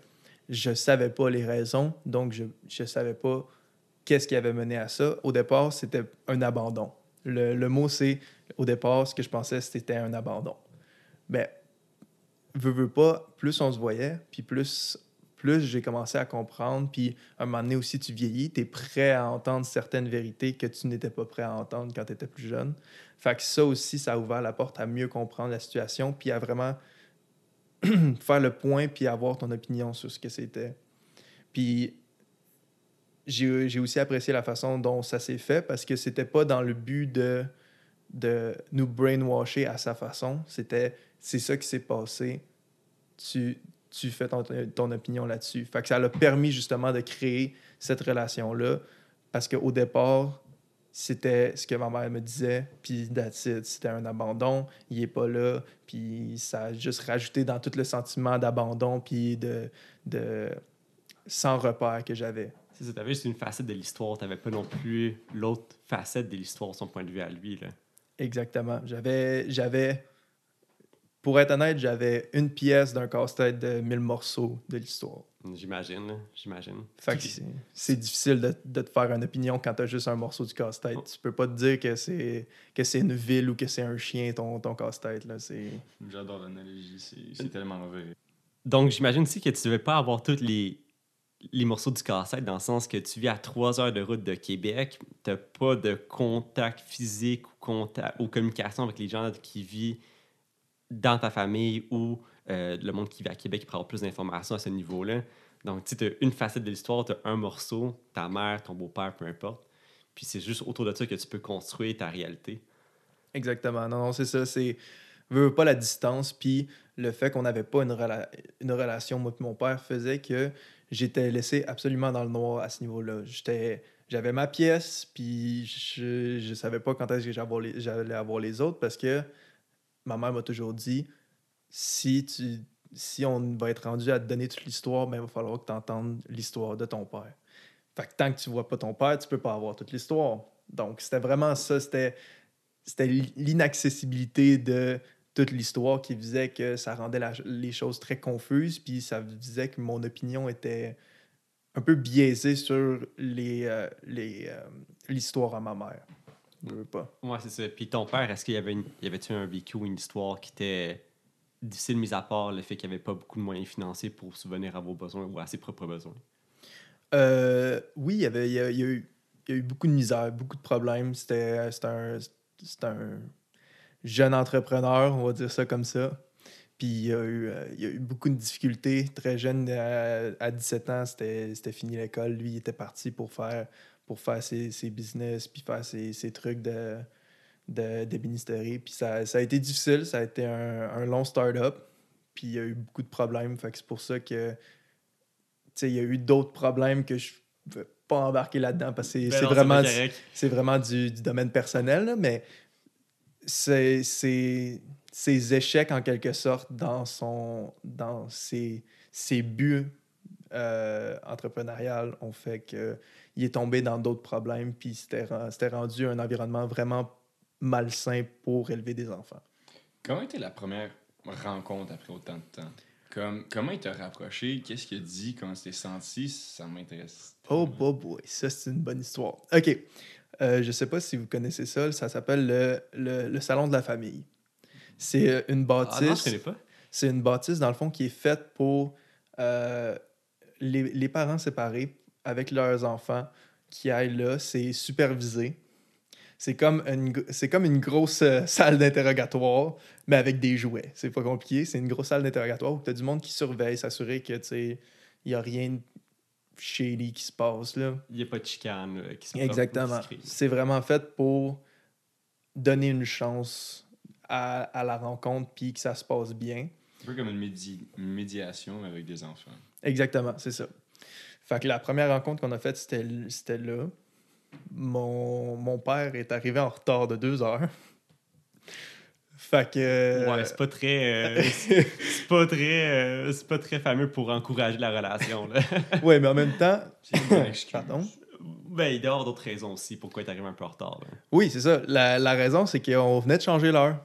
je savais pas les raisons, donc je ne savais pas qu'est-ce qui avait mené à ça. Au départ, c'était un abandon. Le, le mot, c'est, au départ, ce que je pensais, c'était un abandon. Ben, veux, veux pas, plus on se voyait, puis plus, plus j'ai commencé à comprendre, puis à un moment donné aussi, tu vieillis, tu es prêt à entendre certaines vérités que tu n'étais pas prêt à entendre quand tu étais plus jeune. Fait que ça aussi, ça a ouvert la porte à mieux comprendre la situation, puis à vraiment faire le point, puis avoir ton opinion sur ce que c'était. Puis j'ai aussi apprécié la façon dont ça s'est fait, parce que c'était pas dans le but de, de nous brainwasher à sa façon. C'était, c'est ça qui s'est passé. Tu, tu fais ton, ton opinion là-dessus. Fait que ça l'a permis justement de créer cette relation-là, parce qu'au départ, c'était ce que ma mère me disait, puis. C'était un abandon, il est pas là, puis ça a juste rajouté dans tout le sentiment d'abandon, puis de, de sans repère que j'avais. C'est ça, t'avais juste une facette de l'histoire, t'avais pas non plus l'autre facette de l'histoire, son point de vue à lui. Là. Exactement. J'avais, j'avais, pour être honnête, j'avais une pièce d'un casse-tête de 1000 morceaux de l'histoire. J'imagine, là, j'imagine. Fait que c'est, difficile de, de te faire une opinion quand t'as juste un morceau du casse-tête. Tu peux pas te dire que c'est, que c'est une ville ou que c'est un chien, ton, ton casse-tête. Là. C'est... j'adore l'analogie, c'est, c'est tellement vrai. Donc, j'imagine aussi que tu ne veux pas avoir tous les, les morceaux du casse-tête dans le sens que tu vis à trois heures de route de Québec, tu n'as pas de contact physique ou, contact, ou communication avec les gens qui vivent dans ta famille ou euh, le monde qui vit à Québec qui pourra avoir plus d'informations à ce niveau-là. Donc, tu as une facette de l'histoire, tu as un morceau, ta mère, ton beau-père, peu importe. Puis c'est juste autour de ça que tu peux construire ta réalité. Exactement. Non, non, c'est ça. C'est veux, pas la distance. Puis le fait qu'on n'avait pas une, une relation, moi et mon père, faisait que j'étais laissé absolument dans le noir à ce niveau-là. J'étais. J'avais ma pièce, puis je ne savais pas quand est-ce que j'allais avoir les autres parce que ma mère m'a toujours dit si, tu, si on va être rendu à te donner toute l'histoire, ben, il va falloir que tu entendes l'histoire de ton père. Fait tant que tu vois pas ton père, tu peux pas avoir toute l'histoire. Donc, c'était vraiment ça. C'était l'inaccessibilité de toute l'histoire qui faisait que ça rendait les choses très confuses, puis ça faisait que mon opinion était un peu biaisée sur euh, euh, l'histoire à ma mère. Je veux pas. Ouais, c'est ça. Puis ton père, est-ce qu'il y avait une, y avait-tu un vécu ou une histoire qui était difficile, mis à part le fait qu'il n'y avait pas beaucoup de moyens financiers pour subvenir à vos besoins ou à ses propres besoins? Euh, oui, il y, avait, il, y a, il y a eu, il y a eu beaucoup de misère, beaucoup de problèmes. C'était c'était un, c'était un jeune entrepreneur, on va dire ça comme ça. Puis il y a eu, euh, il y a eu beaucoup de difficultés. Très jeune, à, à 17 ans, c'était c'était fini l'école. Lui, il était parti pour faire, pour faire ses, ses business, puis faire ses, ses trucs de, de, d'ébénisterie. Puis ça, ça a été difficile. Ça a été un, un long start-up. Puis il y a eu beaucoup de problèmes. Fait que c'est pour ça que tu sais, il y a eu d'autres problèmes que je ne veux pas embarquer là-dedans parce que c'est c'est non, vraiment, c'est vraiment du, du domaine personnel, là, mais c'est c'est- ses échecs en quelque sorte dans, son, dans ses, ses buts euh, entrepreneuriales ont fait qu'il est tombé dans d'autres problèmes, puis c'était ren- c'était rendu un environnement vraiment malsain pour élever des enfants. Comment était la première rencontre après autant de temps? Comme, comment il t'a rapproché? Qu'est-ce qu'il a dit? Comment tu t'es senti? Ça m'intéresse. Oh, boy, boy, ça, c'est une bonne histoire. OK. Euh, je sais pas si vous connaissez ça, ça s'appelle le, le- le Salon de la famille. C'est euh, une Ah non, je bâtisse. connais pas. c'est une bâtisse, dans le fond, qui est faite pour euh, les, les parents séparés avec leurs enfants qui aillent là. C'est supervisé. C'est comme une, comme une grosse euh, salle d'interrogatoire, mais avec des jouets. C'est pas compliqué. C'est une grosse salle d'interrogatoire où tu as du monde qui surveille, s'assurer que, il n'y a rien de shady qui se passe, là. Il n'y a pas de chicane là, qui se Exactement. qui se crée. C'est vraiment fait pour donner une chance à, à la rencontre puis que ça se passe bien. Un peu comme une, médi- une médiation avec des enfants. Exactement, c'est ça. Fait que la première rencontre qu'on a faite, c'était là. Mon, mon père est arrivé en retard de deux heures. Fait que. Ouais, c'est pas très. euh, c'est pas très. euh, c'est pas très fameux pour encourager la relation. Là. ouais, mais en même temps. Pardon? ben, il doit y avoir d'autres raisons aussi pourquoi il est arrivé un peu en retard. là. oui, c'est ça. La, la raison, c'est qu'on venait de changer l'heure.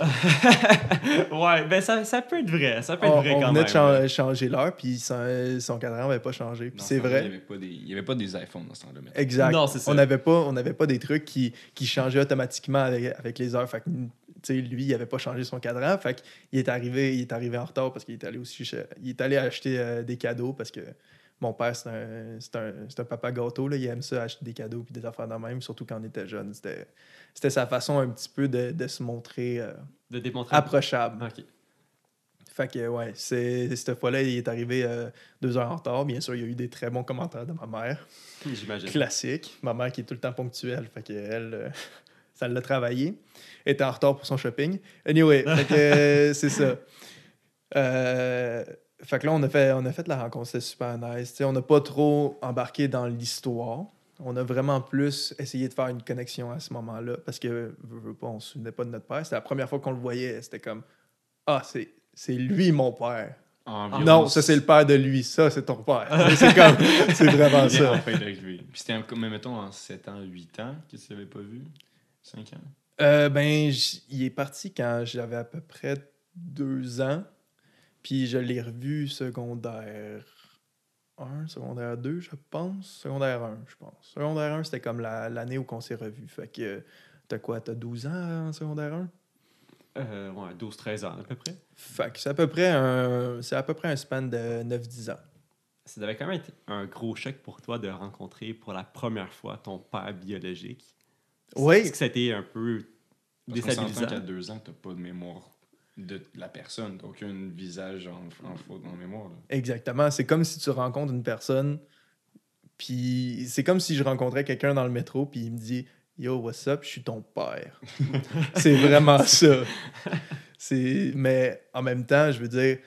ouais, ben ça, ça peut être vrai. Ça peut être On, vrai on quand venait même. de chan- là. changer l'heure, puis son, son cadran n'avait pas changé. C'est vrai. Il n'y avait, pas des- il y avait pas des iPhones dans ce temps-là. Exact. Non, c'est ça. On n'avait pas, on n'avait pas des trucs qui, qui changeaient automatiquement avec, avec les heures. Fait que, tu sais, lui, il n'avait pas changé son cadran. Fait qu'il est arrivé, il est arrivé en retard parce qu'il est allé aussi il est allé acheter euh, des cadeaux parce que mon père, c'est un, c'est un, c'est un papa gâteau. Là. Il aime ça, acheter des cadeaux puis des affaires de même, surtout quand on était jeune. C'était, c'était sa façon un petit peu de, de se montrer euh, De démontrer. approchable. Fait que, ouais, c'est, cette fois-là, il est arrivé euh, deux heures en retard. Bien sûr, il y a eu des très bons commentaires de ma mère. J'imagine. Classique. Ma mère qui est tout le temps ponctuelle. Fait que elle, euh, ça l'a travaillé. Elle était en retard pour son shopping. Anyway, fait que, c'est ça. Euh, fait que là, on a fait, on a fait la rencontre. C'était super nice. Tu sais, on n'a pas trop embarqué dans l'histoire. On a vraiment plus essayé de faire une connexion à ce moment-là parce que, veux, veux pas, on se souvenait pas de notre père. C'était la première fois qu'on le voyait. C'était comme Ah, c'est, c'est lui mon père. Environ non, ça c'est le père de lui. Ça, c'est ton père. c'est comme, c'est vraiment ça. Puis c'était comme, mettons, en 7 ans, 8 ans que tu l'avais pas vu? 5 ans? Euh, ben, il est parti quand j'avais à peu près deux ans. Puis je l'ai revu secondaire 1, secondaire 2, je pense. Secondaire 1, je pense. Secondaire 1, c'était comme la- l'année où on s'est revu. Fait que t'as quoi, t'as 12 ans en secondaire 1? Euh, ouais, 12-13 ans à peu près. Fait que c'est à peu près un, c'est à peu près un span de 9-10 ans. Ça devait quand même être un gros choc pour toi de rencontrer pour la première fois ton père biologique. Oui. Est-ce que ça a été un peu Parce qu'on s'entend déstabilisant? qu'à 2 ans, t'as pas de mémoire de la personne. Aucun visage en, en, faute en mémoire. là. Exactement. C'est comme si tu rencontres une personne, puis c'est comme si je rencontrais quelqu'un dans le métro, puis il me dit Yo, what's up, je suis ton père. c'est vraiment ça. Mais en même temps, je veux dire,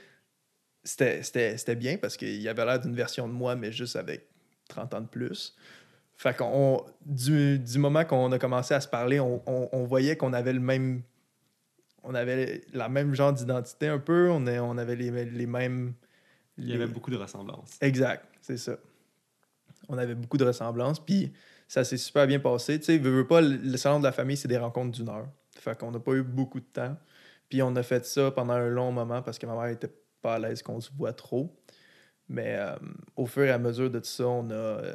c'était, bien parce qu'il avait l'air d'une version de moi, mais juste avec 30 ans de plus. Fait qu'on, du, du moment qu'on a commencé à se parler, on, on- on voyait qu'on avait le même. On avait la même genre d'identité un peu, on, est- on avait les, les mêmes. Il y avait beaucoup de ressemblances. Exact, c'est ça. On avait beaucoup de ressemblances, puis ça s'est super bien passé. Tu sais, veux, veux pas, le le salon de la famille, c'est des rencontres d'une heure. Fait qu'on n'a pas eu beaucoup de temps. Puis on a fait ça pendant un long moment parce que ma mère était pas à l'aise qu'on se voit trop. Mais euh, au fur et à mesure de tout ça, on a, euh,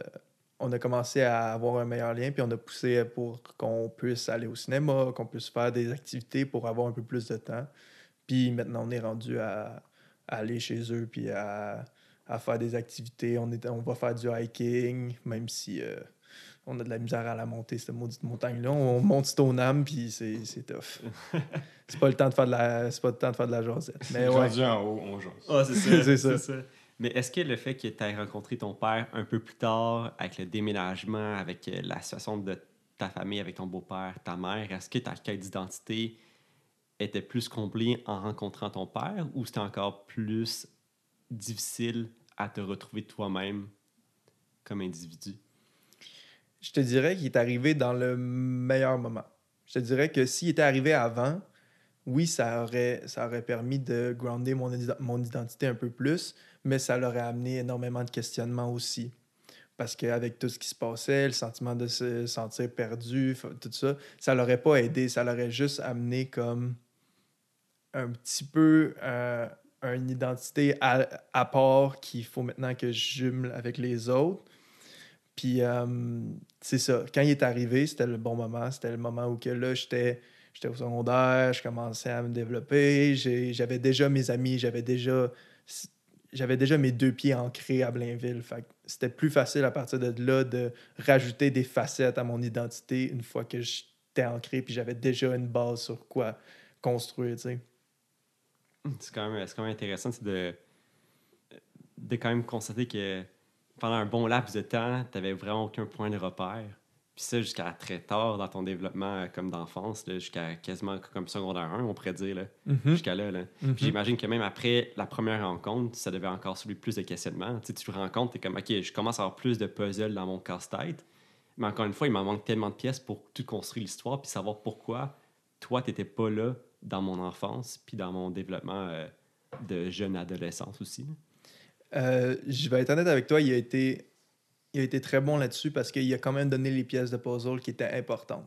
on a commencé à avoir un meilleur lien, puis on a poussé pour qu'on puisse aller au cinéma, qu'on puisse faire des activités pour avoir un peu plus de temps. Puis maintenant, on est rendu à, à aller chez eux, puis à, à faire des activités. On, est, on va faire du hiking, même si euh, on a de la misère à la monter, cette maudite montagne-là. On monte Stoneham, puis c'est c'est tough. c'est pas le temps de faire de la, c'est pas le temps de faire de la jasette. Mais ouais. Rendu en haut, on jase. Ah, c'est ça. C'est ça. Mais est-ce que le fait que tu aies rencontré ton père un peu plus tard, avec le déménagement, avec euh, la situation de ta famille, avec ton beau-père, ta mère, est-ce que ta quête d'identité était plus comblée en rencontrant ton père ou c'était encore plus difficile à te retrouver toi-même comme individu? Je te dirais qu'il est arrivé dans le meilleur moment. Je te dirais que s'il était arrivé avant, oui, ça aurait, ça aurait permis de grounder mon, identité un peu plus, mais ça l'aurait amené énormément de questionnements aussi. Parce qu'avec tout ce qui se passait, le sentiment de se sentir perdu, tout ça, ça l'aurait pas aidé. Ça l'aurait juste amené comme un petit peu euh, une identité à, part qu'il faut maintenant que je jume avec les autres. Puis euh, c'est ça. Quand il est arrivé, c'était le bon moment. C'était le moment où que là, j'étais j'étais au secondaire, je commençais à me développer. J'avais déjà mes amis, j'avais déjà j'avais déjà mes deux pieds ancrés à Blainville. C'était plus facile à partir de là de rajouter des facettes à mon identité une fois que j'étais ancré puis j'avais déjà une base sur quoi construire. C'est quand, même, quand même intéressant de, de quand même constater que pendant un bon laps de temps, tu n'avais vraiment aucun point de repère. Puis ça, jusqu'à très tard dans ton développement euh, comme d'enfance, jusqu'à quasiment comme secondaire 1, on pourrait dire, là, mm-hmm. jusqu'à là. là. Puis mm-hmm. j'imagine que même après la première rencontre, ça devait encore soulever plus de questionnements. Tu, sais, tu te rends compte, tu es comme, OK, je commence à avoir plus de puzzles dans mon casse-tête. Mais encore une fois, il m'en manque tellement de pièces pour tout construire l'histoire, puis savoir pourquoi toi, tu n'étais pas là dans mon enfance, puis dans mon développement euh, de jeune adolescence aussi. Euh, je vais être honnête avec toi, il a été il a été très bon là-dessus parce qu'il a quand même donné les pièces de puzzle qui étaient importantes.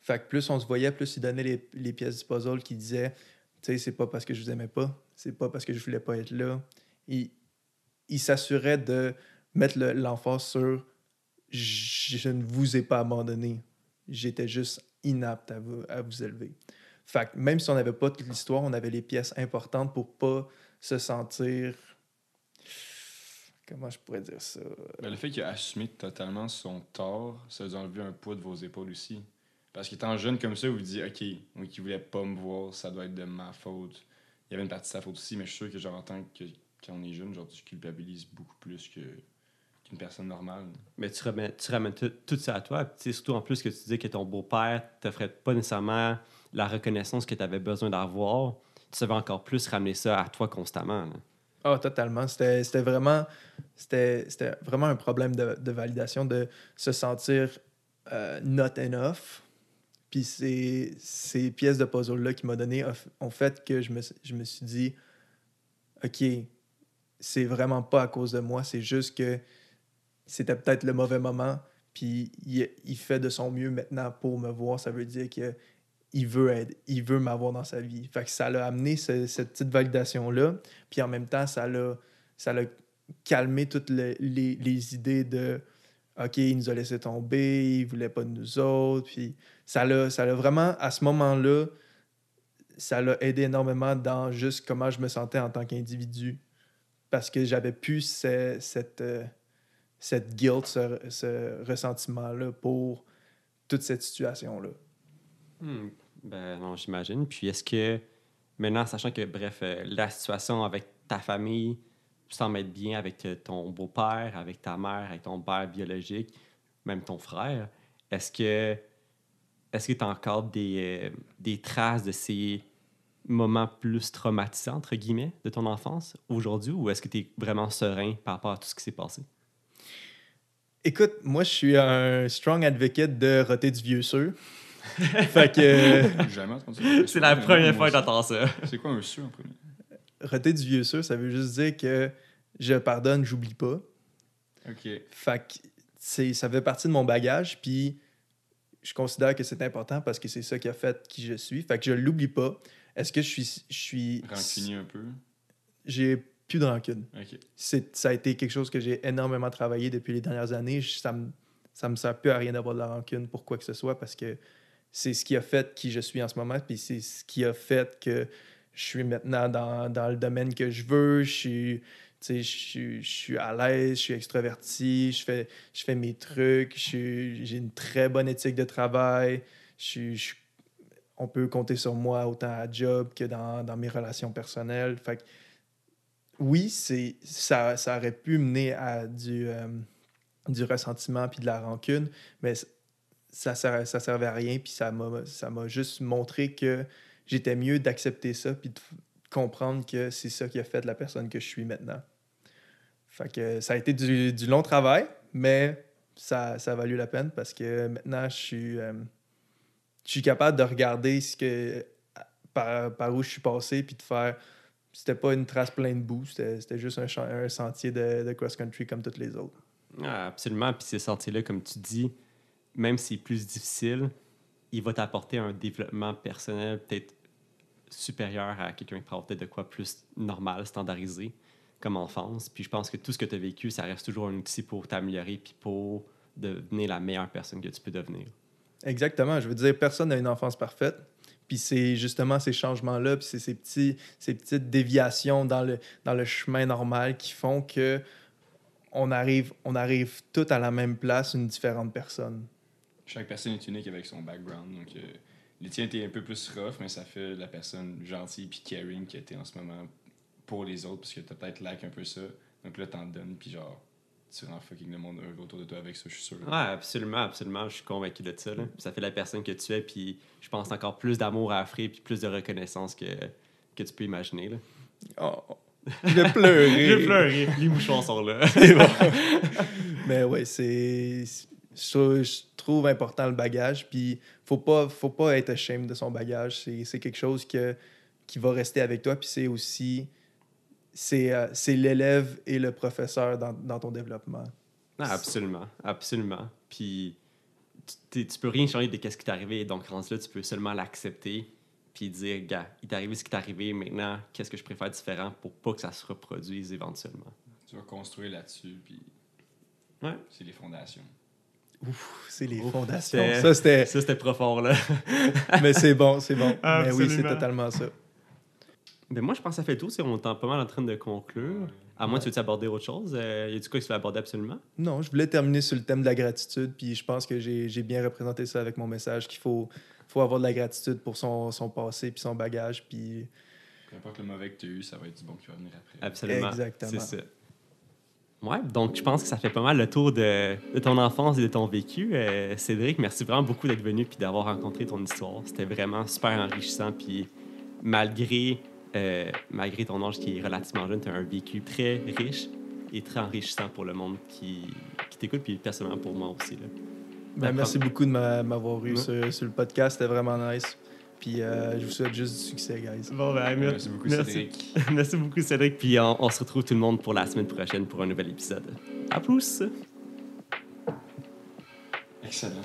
Fait que plus on se voyait, plus il donnait les, pièces du puzzle qui disaient Tu sais, c'est pas parce que je vous aimais pas, c'est pas parce que je voulais pas être là. Il, il s'assurait de mettre l'emphase sur Je ne vous ai pas abandonné. J'étais juste inapte à vous, à vous élever. Fait que même si on n'avait pas toute l'histoire, on avait les pièces importantes pour pas se sentir Comment je pourrais dire ça? Ben, le fait qu'il a assumé totalement son tort, ça vous a enlevé un poids de vos épaules aussi. Parce qu'étant jeune comme ça, vous vous dites, OK, oui, qui voulait pas me voir, ça doit être de ma faute. Il y avait une partie de sa faute aussi, mais je suis sûr que genre, en tant que quand on est jeune, genre, tu culpabilises beaucoup plus que qu'une personne normale. Mais tu ramènes, tu ramènes tout, ça à toi. Puis, surtout en plus que tu disais que ton beau-père ne t'offrait pas nécessairement la reconnaissance que tu avais besoin d'avoir. Tu savais encore plus ramener ça à toi constamment. Ah, totalement. C'était vraiment, vraiment un problème de, validation, de se sentir euh, not enough. Puis ces, ces pièces de puzzle-là qui m'ont donné ont fait que je me, je me suis dit, OK, c'est vraiment pas à cause de moi, c'est juste que c'était peut-être le mauvais moment. Puis il, il, fait de son mieux maintenant pour me voir. Ça veut dire que il veut être, il veut m'avoir dans sa vie. Fait que ça l'a amené cette petite validation-là. Puis en même temps, ça l'a, ça l'a calmé toutes les, les, idées de OK, il nous a laissé tomber, il voulait pas de nous autres. Puis ça l'a, ça l'a vraiment, à ce moment-là, ça l'a aidé énormément dans juste comment je me sentais en tant qu'individu. Parce que j'avais plus cette, euh, cette guilt, ce, ce ressentiment-là pour toute cette situation-là. Hmm. Ben non, j'imagine. Puis est-ce que maintenant, sachant que, bref, euh, la situation avec ta famille, tu être bien avec euh, ton beau-père, avec ta mère, avec ton père biologique, même ton frère, est-ce que est-ce que tu as encore des, euh, des traces de ces moments plus traumatisants, entre guillemets, de ton enfance aujourd'hui, ou est-ce que tu es vraiment serein par rapport à tout ce qui s'est passé? Écoute, moi, je suis un strong advocate de roter du vieux sûr. fait que. Jamais C'est la première fois que j'entends ça. C'est quoi un sûr en premier? Roter du vieux sûr, ça veut juste dire que je pardonne, j'oublie pas. OK. Fait que ça fait partie de mon bagage, puis je considère que c'est important parce que c'est ça qui a fait qui je suis. Fait que je l'oublie pas. Est-ce que je suis. Je suis Rancunier un peu? J'ai plus de rancune. OK. Ça a été quelque chose que j'ai énormément travaillé depuis les dernières années. Ça me, ça me sert plus à rien d'avoir de la rancune pour quoi que ce soit parce que c'est ce qui a fait qui je suis en ce moment, puis c'est ce qui a fait que je suis maintenant dans, dans le domaine que je veux, je suis, je, je suis à l'aise, je suis extraverti, je fais, je fais mes trucs, j'ai une très bonne éthique de travail, je, on peut compter sur moi autant à job que dans, dans mes relations personnelles. Fait oui, ça, ça aurait pu mener à du, euh, du ressentiment puis de la rancune, mais ça, ça, ça servait à rien, puis ça m'a juste montré que j'étais mieux d'accepter ça, puis de comprendre que c'est ça qui a fait la personne que je suis maintenant. Fait que ça a été du, du long travail, mais ça, ça, a valu la peine parce que maintenant, je suis, euh, je suis capable de regarder ce que par, par où je suis passé, puis de faire. C'était pas une trace pleine de boue, c'était juste un, un sentier de, de cross-country comme toutes les autres. Ah, absolument. Puis ces sentiers-là, comme tu dis, même si c'est plus difficile, il va t'apporter un développement personnel peut-être supérieur à quelqu'un qui prend peut-être de quoi plus normal, standardisé, comme enfance. Puis je pense que tout ce que tu as vécu, ça reste toujours un outil pour t'améliorer puis pour devenir la meilleure personne que tu peux devenir. Exactement. Je veux dire, personne n'a une enfance parfaite. Puis c'est justement ces changements-là, puis c'est ces, petits, ces petites déviations dans le, dans le chemin normal qui font que on arrive, on arrive tous à la même place, une différente personne. Chaque personne est unique avec son background. Donc, euh, les tiens étaient un peu plus rough, mais ça fait la personne gentille puis caring qui était en ce moment pour les autres, parce que t'as peut-être lack un peu ça. Donc là, t'en donnes, puis genre, tu rends fucking le monde autour de toi avec ça, je suis sûr. Ouais, absolument, absolument. Je suis convaincu de ça. là. Ça fait la personne que tu es, puis je pense encore plus d'amour à offrir, puis plus de reconnaissance que, que tu peux imaginer. Là. Oh, j'ai pleuré. J'ai pleuré. Les mouchoirs sont là. Mais ouais, c'est. Je, je trouve important le bagage. Puis, faut pas, faut pas être ashamed de son bagage. C'est c'est quelque chose que, qui va rester avec toi. Puis, c'est aussi. C'est euh, c'est l'élève et le professeur dans, dans ton développement. Ah, absolument, absolument. Puis tu, tu peux rien changer de ce qui t'est arrivé. Donc, rendu là, tu peux seulement l'accepter puis dire, gars, il t'est arrivé ce qui t'est arrivé. Maintenant, qu'est-ce que je préfère différent pour pas que ça se reproduise éventuellement? Tu vas construire là-dessus, puis Ouais. c'est les fondations. Ouf, c'est les Ouf, fondations. Ça, c'était. Ça, c'était profond, là. Mais c'est bon, c'est bon. Mais oui, c'est totalement ça. Ben moi, je pense que ça fait tout. On est pas mal en train de conclure. À moins, Ouais. tu veux aborder autre chose? Euh, y a-tu quoi que tu veux aborder absolument? Non, je voulais terminer sur le thème de la gratitude, puis je pense que j'ai j'ai bien représenté ça avec mon message, qu'il faut, faut avoir de la gratitude pour son, son passé, puis son bagage, puis Peu importe le mauvais que tu as eu, ça va être du bon qui va venir après. Absolument. Exactement. C'est ça. Ouais, donc je pense que ça fait pas mal le tour de, de ton enfance et de ton vécu. Euh, Cédric, merci vraiment beaucoup d'être venu puis d'avoir rencontré ton histoire. C'était vraiment super enrichissant. Puis malgré, euh, malgré ton âge qui est relativement jeune, tu as un vécu très riche et très enrichissant pour le monde qui, qui t'écoute, puis personnellement pour moi aussi. Là. ben, merci beaucoup de m'a- m'avoir eu Ouais. sur, sur le podcast, c'était vraiment nice. Puis euh, je vous souhaite juste du succès, guys. Bon, ben, Merci beaucoup, Cédric. Merci beaucoup, Cédric. Puis on, on se retrouve tout le monde pour la semaine prochaine pour un nouvel épisode. À plus! Excellent.